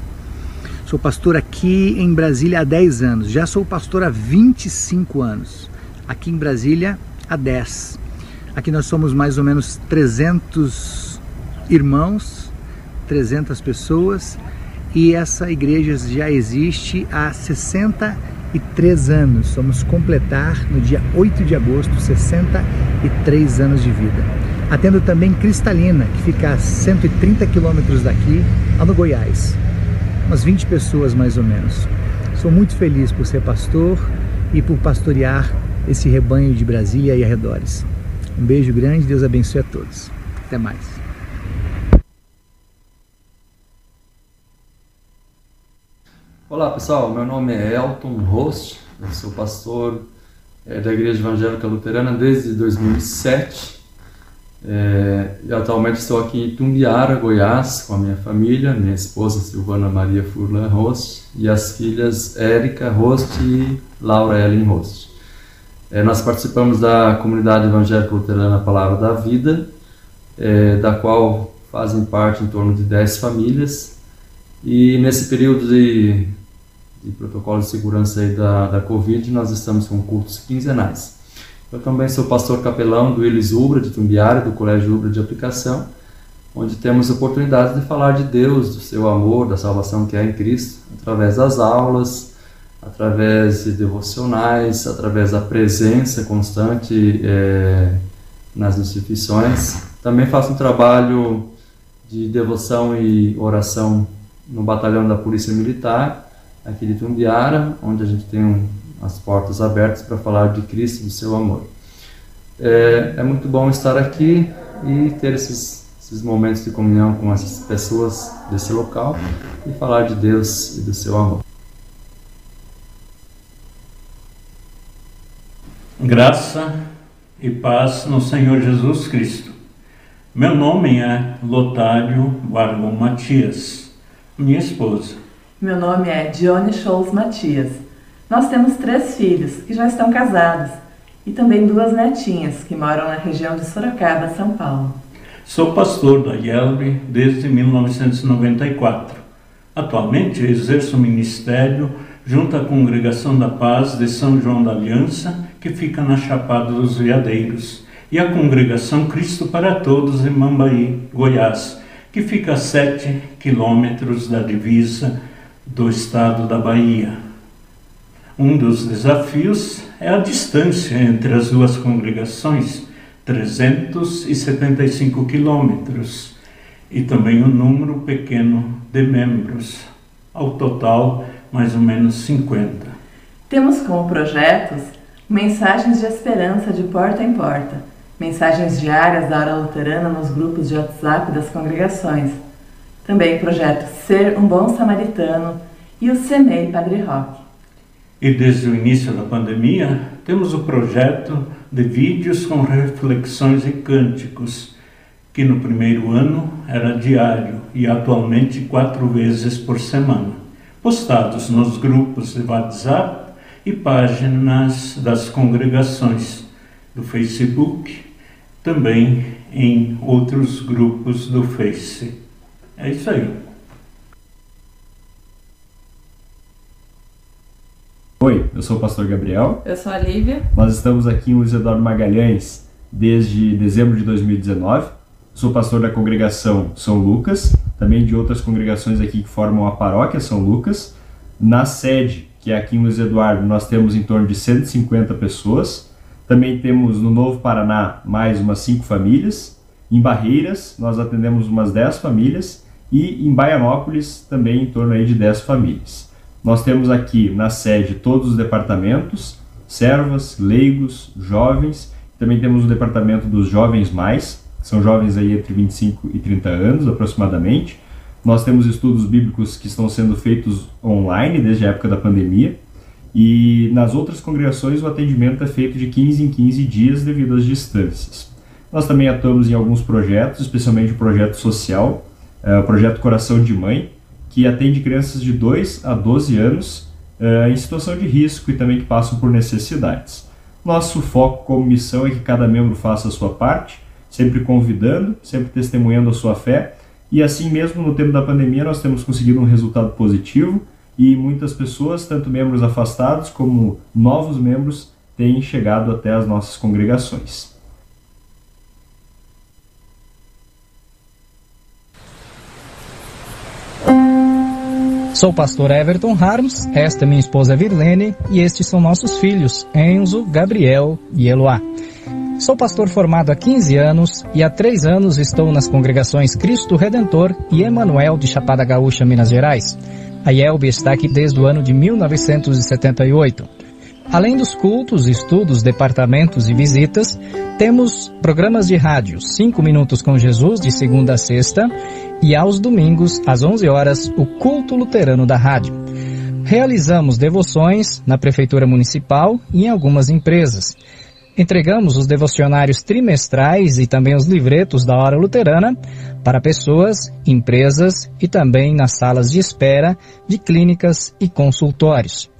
Sou pastor aqui em Brasília há 10 anos, já sou pastor há 25 anos, aqui em Brasília há 10. Aqui nós somos mais ou menos 300 irmãos, 300 pessoas e essa igreja já existe há 63 anos. Somos completar no dia 8 de agosto 63 anos de vida. Atendo também Cristalina, que fica a 130 quilômetros daqui, lá no Goiás. Umas 20 pessoas mais ou menos. Sou muito feliz por ser pastor e por pastorear esse rebanho de Brasília e arredores. Um beijo grande, Deus abençoe a todos. Até mais. Olá pessoal, meu nome é Elton Rost, eu sou pastor é, da Igreja Evangélica Luterana desde 2007 é, atualmente estou aqui em Tumbiara, Goiás, com a minha família, minha esposa Silvana Maria Furlan Rost e as filhas Érica Rost e Laura Ellen Rost. É, nós participamos da comunidade evangélica luterana Palavra da Vida, é, da qual fazem parte em torno de 10 famílias, e nesse período de, de protocolo de segurança da, da Covid, nós estamos com cultos quinzenais. Eu também sou pastor capelão do Elis Ubra de Tumbiara, do Colégio Ubra de Aplicação, onde temos oportunidade de falar de Deus, do seu amor, da salvação que é em Cristo, através das aulas, através de devocionais, através da presença constante é, nas instituições. Também faço um trabalho de devoção e oração no batalhão da Polícia Militar, aqui de Tumbiara, onde a gente tem um as portas abertas para falar de Cristo e do seu amor. É, é, muito bom estar aqui e ter esses, esses momentos de comunhão com as pessoas desse local e falar de Deus e do seu amor. Graça e paz no Senhor Jesus Cristo. Meu nome é Lotário Bargon Matias, minha esposa. Meu nome é Dione Scholz Matias. Nós temos três filhos que já estão casados e também duas netinhas que moram na região de Sorocaba, São Paulo. Sou pastor da IELB desde 1994. Atualmente exerço o ministério junto à Congregação da Paz de São João da Aliança, que fica na Chapada dos Veadeiros, e a Congregação Cristo para Todos em Mambaí, Goiás, que fica a 7 quilômetros da divisa do estado da Bahia. Um dos desafios é a distância entre as duas congregações, 375 quilômetros, e também o um número pequeno de membros, ao total mais ou menos 50. Temos como projetos mensagens de esperança de porta em porta, mensagens diárias da hora luterana nos grupos de WhatsApp das congregações. Também o projeto Ser um Bom Samaritano e o CEMEI Padre Roque. E desde o início da pandemia, temos o projeto de vídeos com reflexões e cânticos, que no primeiro ano era diário e atualmente quatro vezes por semana, postados nos grupos de WhatsApp e páginas das congregações do Facebook, também em outros grupos do Face. É isso aí. Oi, eu sou o pastor Gabriel. Eu sou a Lívia. Nós estamos aqui em Luiz Eduardo Magalhães desde dezembro de 2019. Sou pastor da congregação São Lucas, também de outras congregações aqui que formam a paróquia São Lucas. Na sede, que aqui em Luiz Eduardo, nós temos em torno de 150 pessoas. Também temos no Novo Paraná mais umas 5 famílias. Em Barreiras, nós atendemos umas 10 famílias. E em Baianópolis, também em torno aí de 10 famílias. Nós temos aqui na sede todos os departamentos, servas, leigos, jovens, também temos o departamento dos jovens mais, são jovens aí entre 25 e 30 anos aproximadamente. Nós temos estudos bíblicos que estão sendo feitos online desde a época da pandemia. E nas outras congregações o atendimento é feito de 15 em 15 dias devido às distâncias. Nós também atuamos em alguns projetos, especialmente o projeto social, é, o projeto Coração de Mãe, que atende crianças de 2 a 12 anos uh, em situação de risco e também que passam por necessidades. Nosso foco como missão é que cada membro faça a sua parte, sempre convidando, sempre testemunhando a sua fé, e assim mesmo no tempo da pandemia nós temos conseguido um resultado positivo e muitas pessoas, tanto membros afastados como novos membros, têm chegado até as nossas congregações. Sou o pastor Everton Harms, esta é minha esposa Virlene e estes são nossos filhos, Enzo, Gabriel e Eloá. Sou pastor formado há 15 anos e há 3 anos estou nas congregações Cristo Redentor e Emanuel de Chapada Gaúcha, Minas Gerais. A IELB está aqui desde o ano de 1978. Além dos cultos, estudos, departamentos e visitas, temos programas de rádio 5 Minutos com Jesus, de segunda a sexta, e aos domingos, às 11 horas, o culto luterano da rádio. Realizamos devoções na Prefeitura Municipal e em algumas empresas. Entregamos os devocionários trimestrais e também os livretos da hora luterana para pessoas, empresas e também nas salas de espera de clínicas e consultórios.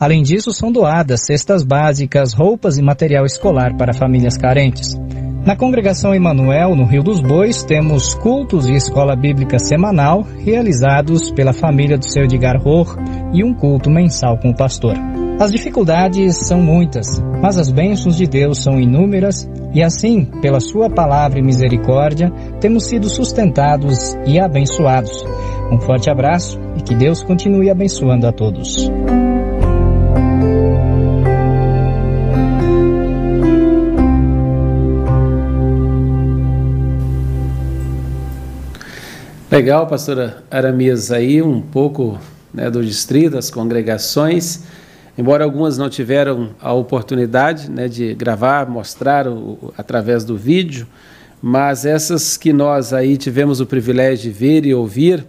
Além disso, são doadas cestas básicas, roupas e material escolar para famílias carentes. Na congregação Emanuel, no Rio dos Bois, temos cultos e escola bíblica semanal realizados pela família do seu Edgar Rohr e um culto mensal com o pastor. As dificuldades são muitas, mas as bênçãos de Deus são inúmeras e assim, pela sua palavra e misericórdia, temos sido sustentados e abençoados. Um forte abraço e que Deus continue abençoando a todos. Legal, pastora Aramias, aí um pouco né, do distrito, das congregações, embora algumas não tiveram a oportunidade né, de gravar, mostrar o, através do vídeo, mas essas que nós aí tivemos o privilégio de ver e ouvir,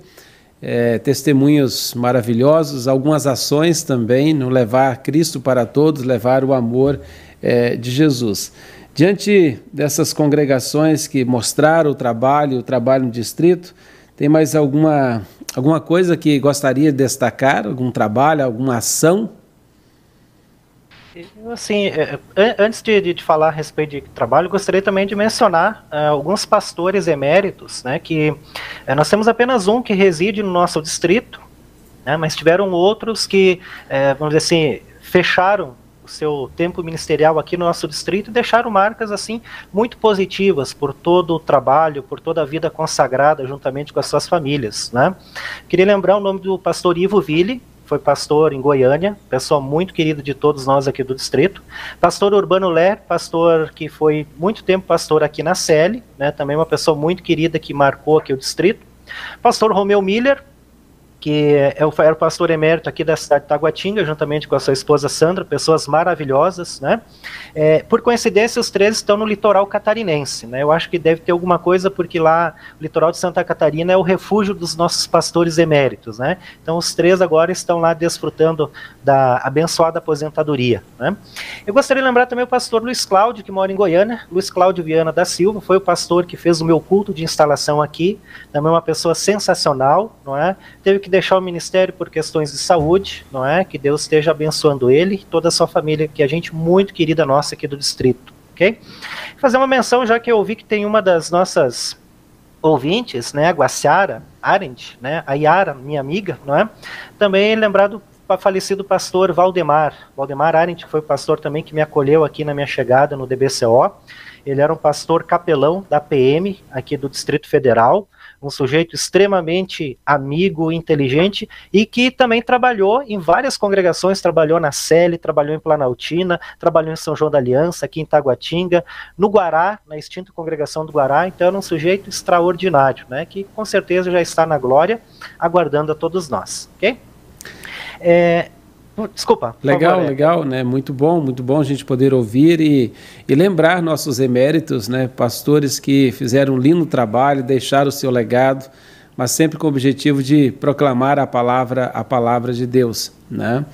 é, testemunhos maravilhosos, algumas ações também no levar Cristo para todos, levar o amor é, de Jesus. Diante dessas congregações que mostraram o trabalho, o trabalho no distrito, tem mais alguma, alguma coisa que gostaria de destacar? Algum trabalho, alguma ação? Assim, é, é, antes de, de, falar a respeito de trabalho, gostaria também de mencionar uh, alguns pastores eméritos, né, que uh, nós temos apenas um que reside no nosso distrito, né, mas tiveram outros que, uh, vamos dizer assim, fecharam seu tempo ministerial aqui no nosso distrito e deixaram marcas assim muito positivas por todo o trabalho, por toda a vida consagrada juntamente com as suas famílias, né? Queria lembrar o nome do pastor Ivo Ville, foi pastor em Goiânia, pessoa muito querida de todos nós aqui do distrito. Pastor Urbano Ler, pastor que foi muito tempo pastor aqui na CL, né, também uma pessoa muito querida que marcou aqui o distrito. Pastor Romeu Miller, que é era o pastor emérito aqui da cidade de Taguatinga, juntamente com a sua esposa Sandra, pessoas maravilhosas, né? É, por coincidência, os três estão no litoral catarinense, né? Eu acho que deve ter alguma coisa, porque lá o litoral de Santa Catarina é o refúgio dos nossos pastores eméritos, né? Então os três agora estão lá desfrutando da abençoada aposentadoria, né? Eu gostaria de lembrar também o pastor Luiz Cláudio, que mora em Goiânia, Luiz Cláudio Viana da Silva, foi o pastor que fez o meu culto de instalação aqui, também uma pessoa sensacional, não é? Teve que deixar o ministério por questões de saúde, não é? Que Deus esteja abençoando ele e toda a sua família, que é gente muito querida nossa aqui do distrito, ok? Fazer uma menção, já que eu vi que tem uma das nossas ouvintes, né, a Guaciara Arendt, né, a Yara, minha amiga, não é? Também lembrado falecido pastor Valdemar, Valdemar Arendt foi o pastor também que me acolheu aqui na minha chegada no DBCO. Ele era um pastor capelão da PM aqui do Distrito Federal, um sujeito extremamente amigo, inteligente e que também trabalhou em várias congregações, trabalhou na Cele, trabalhou em Planaltina, trabalhou em São João da Aliança, aqui em Taguatinga, no Guará, na extinta congregação do Guará, então era um sujeito extraordinário, né, que com certeza já está na glória, aguardando a todos nós, ok? É, Desculpa. Legal, favor, é. legal, né? Muito bom, muito bom a gente poder ouvir e, e lembrar nossos eméritos, né? Pastores que fizeram um lindo trabalho, deixaram o seu legado, mas sempre com o objetivo de proclamar a palavra, a palavra de Deus, né?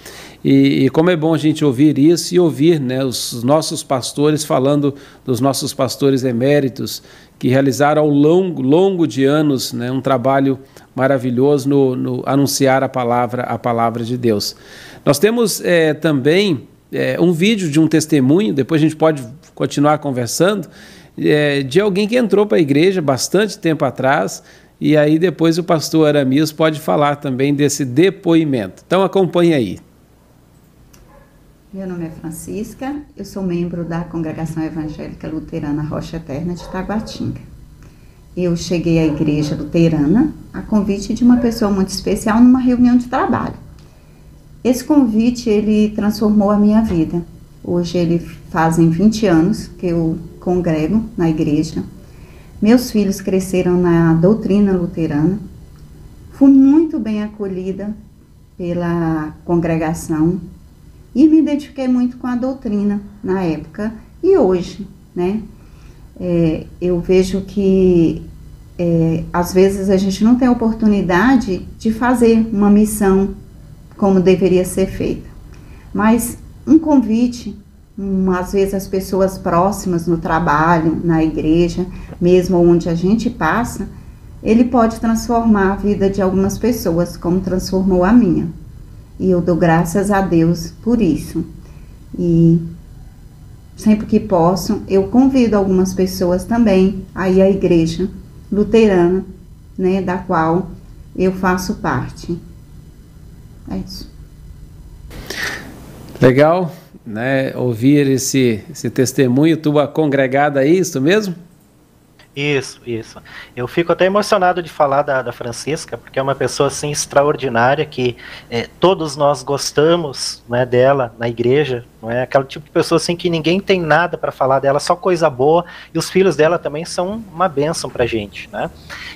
E, e, como é bom a gente ouvir isso e ouvir né, os nossos pastores falando dos nossos pastores eméritos que realizaram ao longo, longo de anos né, um trabalho maravilhoso no, no anunciar a palavra, a palavra de Deus. Nós temos é, também é, um vídeo de um testemunho, depois a gente pode continuar conversando, é, de alguém que entrou para a igreja bastante tempo atrás, e aí depois o pastor Aramis pode falar também desse depoimento. Então acompanhe aí. Meu nome é Francisca, eu sou membro da Congregação Evangélica Luterana Rocha Eterna de Taguatinga. Eu cheguei à igreja luterana a convite de uma pessoa muito especial numa reunião de trabalho. Esse convite ele transformou a minha vida. Hoje ele fazem 20 anos que eu congrego na igreja. Meus filhos cresceram na doutrina luterana. Fui muito bem acolhida pela congregação e me identifiquei muito com a doutrina na época e hoje, né? É, eu vejo que é, às vezes a gente não tem oportunidade de fazer uma missão como deveria ser feita. Mas um convite, um, às vezes as pessoas próximas no trabalho, na igreja, mesmo onde a gente passa, ele pode transformar a vida de algumas pessoas, como transformou a minha. E eu dou graças a Deus por isso. E sempre que posso, eu convido algumas pessoas também a ir à igreja luterana, né, da qual eu faço parte. É isso. Legal, né? Ouvir esse, esse testemunho, tua congregada é isso mesmo? Isso, isso. Eu fico até emocionado de falar da, da Francisca, porque é uma pessoa assim extraordinária que é, todos nós gostamos né, dela na igreja, não é aquele tipo de pessoa assim que ninguém tem nada para falar dela, só coisa boa, e os filhos dela também são uma bênção para gente, né?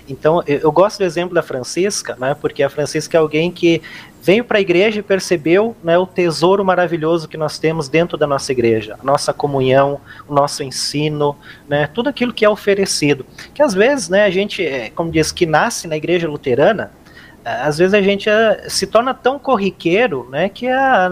Então eu, eu gosto do exemplo da Francisca, né? Porque a Francisca é alguém que veio para a igreja e percebeu né, o tesouro maravilhoso que nós temos dentro da nossa igreja, a nossa comunhão, o nosso ensino, né, tudo aquilo que é oferecido. Que às vezes, né, a gente, é, como diz, que nasce na igreja luterana, é, às vezes a gente é, se torna tão corriqueiro né, que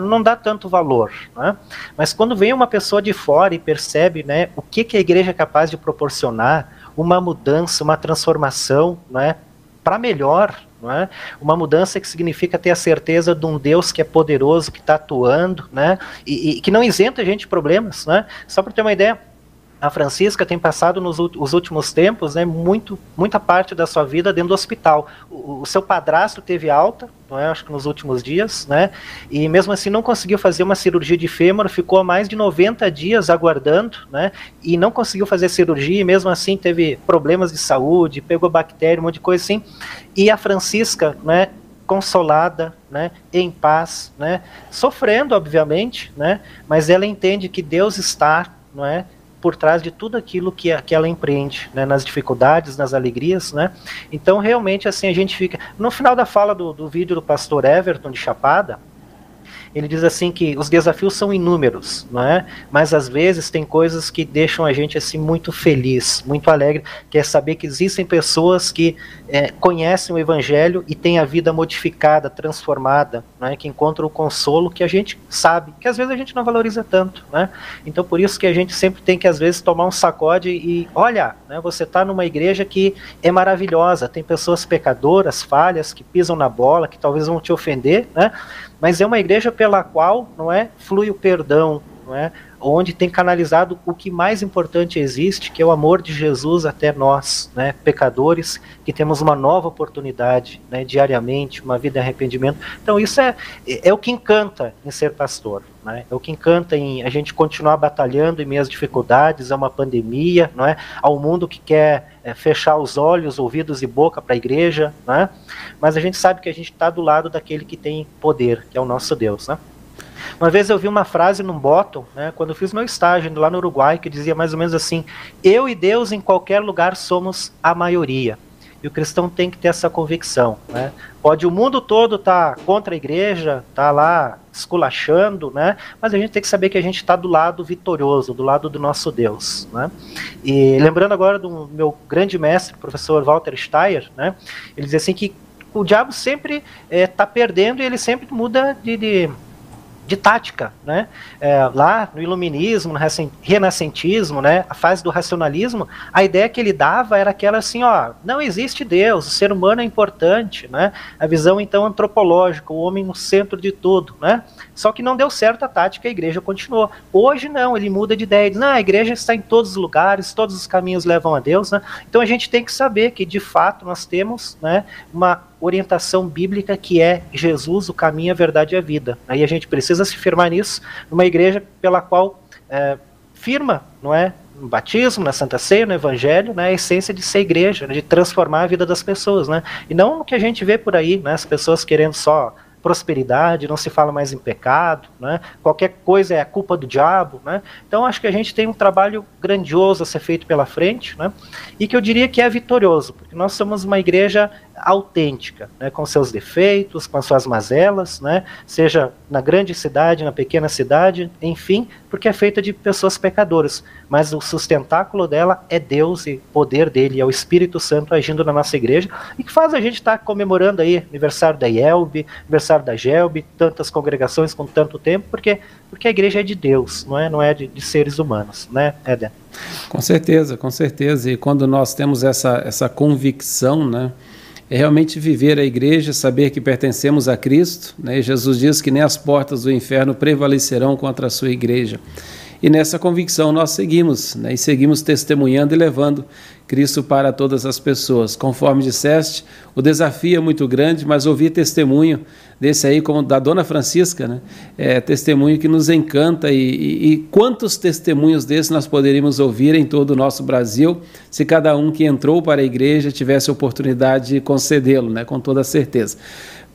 não dá tanto valor. Né? Mas quando vem uma pessoa de fora e percebe né, o que, que a igreja é capaz de proporcionar, uma mudança, uma transformação né, para melhor, é? Uma mudança que significa ter a certeza de um Deus que é poderoso, que está atuando, né? E, e, que não isenta a gente de problemas, né? Só para ter uma ideia, a Francisca tem passado nos os últimos tempos né, muito, muita parte da sua vida dentro do hospital. O, o, seu padrasto teve alta, é, acho que nos últimos dias, né, e mesmo assim não conseguiu fazer uma cirurgia de fêmur, ficou mais de 90 dias aguardando, né, e não conseguiu fazer cirurgia, e mesmo assim teve problemas de saúde, pegou bactéria, um monte de coisa assim. E a Francisca, né, consolada, né, em paz, né, sofrendo obviamente, né, mas ela entende que Deus está, não é, por trás de tudo aquilo que, que ela empreende, né, nas dificuldades, nas alegrias, né? Então, realmente, assim, a gente fica... No final da fala do, do vídeo do pastor Everton de Chapada, ele diz assim que os desafios são inúmeros, não é? Mas às vezes tem coisas que deixam a gente assim muito feliz, muito alegre, que é saber que existem pessoas que é, conhecem o Evangelho e têm a vida modificada, transformada, é? que encontram o consolo que a gente sabe, que às vezes a gente não valoriza tanto, né? Então por isso que a gente sempre tem que às vezes tomar um sacode e olha, né, você está numa igreja que é maravilhosa, tem pessoas pecadoras, falhas, que pisam na bola, que talvez vão te ofender, né? Mas é uma igreja pela qual não é flui o perdão, não é? Onde tem canalizado o que mais importante existe, que é o amor de Jesus até nós, né, pecadores, que temos uma nova oportunidade, né, diariamente, uma vida de arrependimento. Então isso é é o que encanta em ser pastor, né? É o que encanta em a gente continuar batalhando em meias dificuldades, a uma pandemia, não é? Ao mundo que quer é, fechar os olhos, ouvidos e boca para a igreja, né? Mas a gente sabe que a gente está do lado daquele que tem poder, que é o nosso Deus, né? Uma vez eu vi uma frase num bottom, né, quando eu fiz meu estágio lá no Uruguai, que dizia mais ou menos assim: Eu e Deus em qualquer lugar somos a maioria. E o cristão tem que ter essa convicção. Né? Pode o mundo todo tá contra a igreja, tá lá esculachando, né? mas a gente tem que saber que a gente está do lado vitorioso, do lado do nosso Deus. Né? E lembrando agora do meu grande mestre, professor Walter Steyer, né? ele dizia assim que o diabo sempre está eh, é, perdendo e ele sempre muda de, de de tática, né? É, lá no iluminismo, no renascentismo, né? A fase do racionalismo, a ideia que ele dava era aquela assim, ó, não existe Deus, o ser humano é importante, né? A visão então antropológica, o homem no centro de tudo, né? Só que não deu certo a tática, a igreja continuou. Hoje não, ele muda de ideia, diz, não, a igreja está em todos os lugares, todos os caminhos levam a Deus, né? Então a gente tem que saber que de fato nós temos, né, uma orientação bíblica que é Jesus, o caminho, a verdade e a vida. Aí a gente precisa se firmar nisso, numa igreja pela qual é, firma, não é? No batismo, na Santa Ceia, no Evangelho, né, a essência de ser igreja, né, de transformar a vida das pessoas, né? E não o que a gente vê por aí, né, as pessoas querendo só prosperidade, não se fala mais em pecado, né? qualquer coisa é a culpa do diabo. Né? Então acho que a gente tem um trabalho grandioso a ser feito pela frente né? e que eu diria que é vitorioso, porque nós somos uma igreja autêntica, né? com seus defeitos, com as suas mazelas, né? seja na grande cidade, na pequena cidade, enfim, porque é feita de pessoas pecadoras, mas o sustentáculo dela é Deus e poder dele, é o Espírito Santo agindo na nossa igreja e que faz a gente estar tá comemorando aí aniversário da IELB, aniversário da GELB, tantas congregações com tanto tempo, porque porque a igreja é de Deus, não é, não é de, de seres humanos, né, Éder? Com certeza, com certeza. E quando nós temos essa, essa convicção, né, é realmente viver a igreja, saber que pertencemos a Cristo. Né? Jesus diz que nem as portas do inferno prevalecerão contra a sua igreja. E nessa convicção nós seguimos, né? e seguimos testemunhando e levando Cristo para todas as pessoas. Conforme disseste, o desafio é muito grande, mas ouvir testemunho desse aí, como da Dona Francisca, né? é testemunho que nos encanta. E, e, e quantos testemunhos desses nós poderíamos ouvir em todo o nosso Brasil, se cada um que entrou para a igreja tivesse a oportunidade de concedê-lo, né? com toda certeza.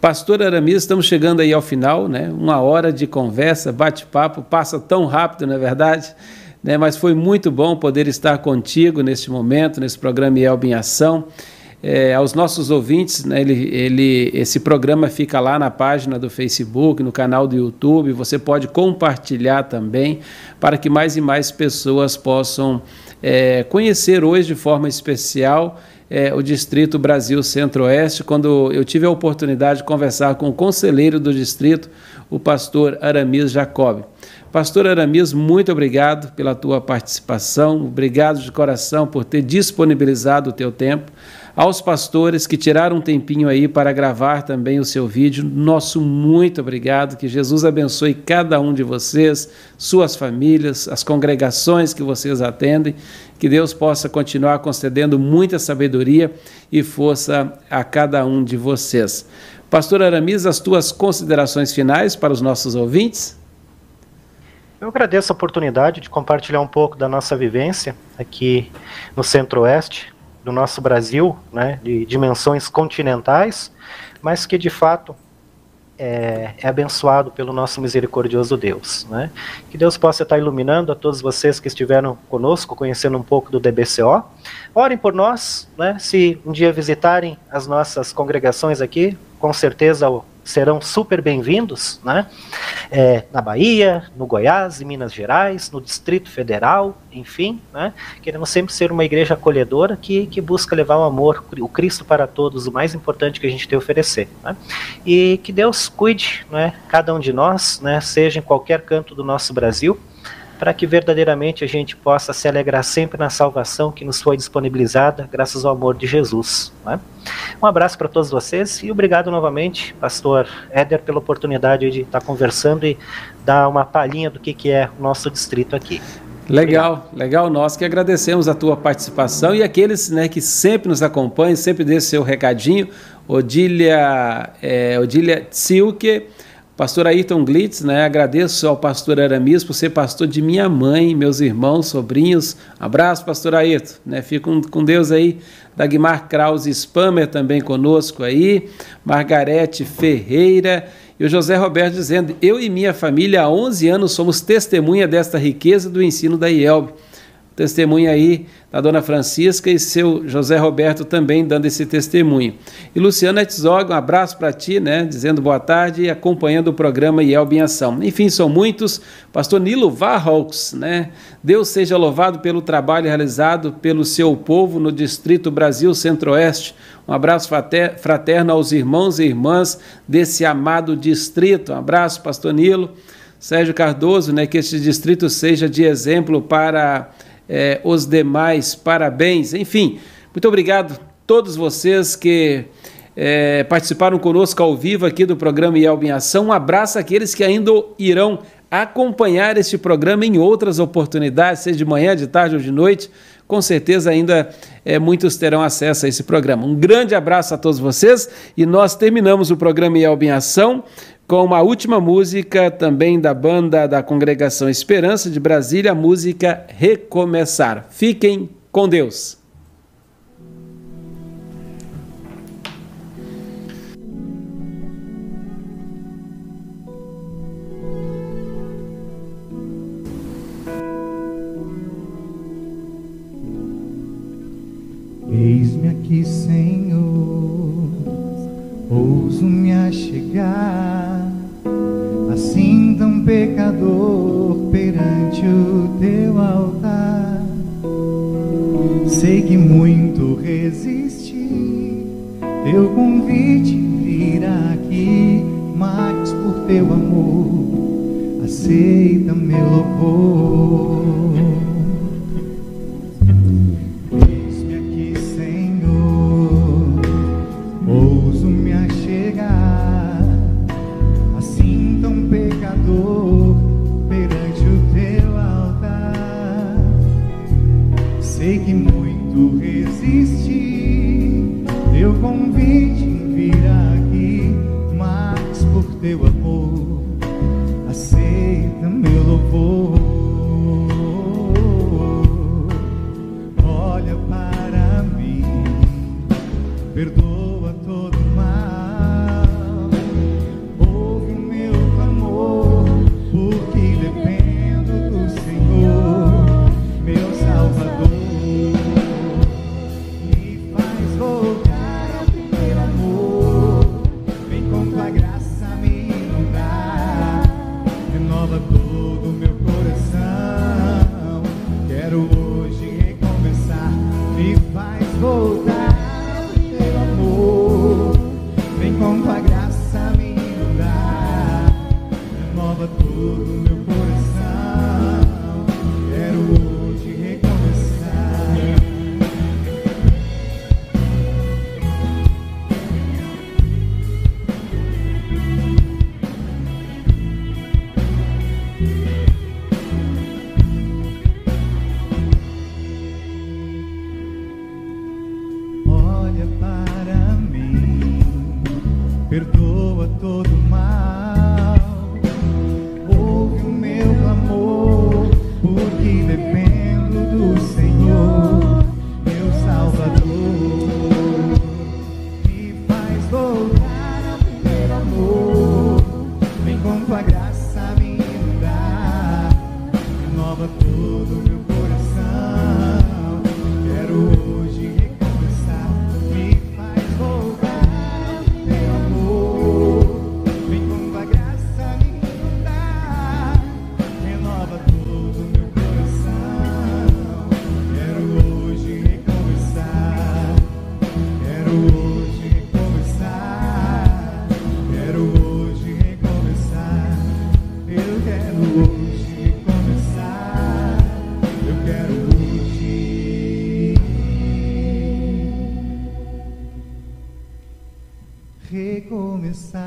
Pastor Aramis, estamos chegando aí ao final, né? Uma hora de conversa, bate-papo, passa tão rápido, não é verdade? Né? Mas foi muito bom poder estar contigo neste momento, nesse programa Elba em Ação. É, aos nossos ouvintes, né, ele, ele, esse programa fica lá na página do Facebook, no canal do YouTube. Você pode compartilhar também para que mais e mais pessoas possam é, conhecer hoje de forma especial é, o Distrito Brasil Centro-Oeste, quando eu tive a oportunidade de conversar com o conselheiro do distrito, o pastor Aramis Jacob. Pastor Aramis, muito obrigado pela tua participação, obrigado de coração por ter disponibilizado o teu tempo. Aos pastores que tiraram um tempinho aí para gravar também o seu vídeo, nosso muito obrigado. Que Jesus abençoe cada um de vocês, suas famílias, as congregações que vocês atendem. Que Deus possa continuar concedendo muita sabedoria e força a cada um de vocês. Pastor Aramis, as tuas considerações finais para os nossos ouvintes? Eu agradeço a oportunidade de compartilhar um pouco da nossa vivência aqui no Centro-Oeste, do nosso Brasil, né, de dimensões continentais, mas que de fato é, é, abençoado pelo nosso misericordioso Deus. Né? Que Deus possa estar iluminando a todos vocês que estiveram conosco, conhecendo um pouco do DBCO. Orem por nós, né? se um dia visitarem as nossas congregações aqui, com certeza serão super bem-vindos, né? É, na Bahia, no Goiás, em Minas Gerais, no Distrito Federal, enfim, né? Queremos sempre ser uma igreja acolhedora que, que busca levar o amor, o Cristo para todos, o mais importante que a gente tem a oferecer, né? E que Deus cuide, né? Cada um de nós, né? Seja em qualquer canto do nosso Brasil, para que verdadeiramente a gente possa se alegrar sempre na salvação que nos foi disponibilizada graças ao amor de Jesus. Né? Um abraço para todos vocês e obrigado novamente, pastor Éder, pela oportunidade de estar conversando e dar uma palhinha do que, que é o nosso distrito aqui. Legal, Obrigado. legal. Nós que agradecemos a tua participação e aqueles né, que sempre nos acompanham, sempre dê seu recadinho. Odília, é, Odília Tsilke, Pastor Ayrton Glitz, né? Agradeço ao pastor Aramis por ser pastor de minha mãe, meus irmãos, sobrinhos. Abraço, pastor Ayrton, né? Fica com, Deus aí. Dagmar Krause Spammer também conosco aí. Margarete Ferreira. E o José Roberto dizendo: Eu e minha família há 11 anos somos testemunha desta riqueza do ensino da IELB. Testemunha aí da dona Francisca e seu José Roberto também dando esse testemunho. E Luciana Etzog, um abraço para ti, né? Dizendo boa tarde e acompanhando o programa Yelb em Ação. Enfim, são muitos. Pastor Nilo Varrox, né? Deus seja louvado pelo trabalho realizado pelo seu povo no Distrito Brasil Centro-Oeste. Um abraço fraterno aos irmãos e irmãs desse amado distrito. Um abraço, Pastor Nilo. Sérgio Cardoso, né? Que este distrito seja de exemplo para é, os demais. Parabéns. Enfim, muito obrigado a todos vocês que é, participaram conosco ao vivo aqui do programa Yelb em Ação. Um abraço àqueles que ainda irão acompanhar este programa em outras oportunidades, seja de manhã, de tarde ou de noite. Com certeza ainda é, muitos terão acesso a esse programa. Um grande abraço a todos vocês e nós terminamos o programa Yelb em Ação com uma última música também da banda da Congregação Esperança de Brasília, a música Recomeçar. Fiquem com Deus. Eis-me aqui, Senhor, ouso me achegar pecador perante o teu altar. Sei que muito resisti, teu convite vir aqui, mas por teu amor, aceita meu louvor. Recomeçar.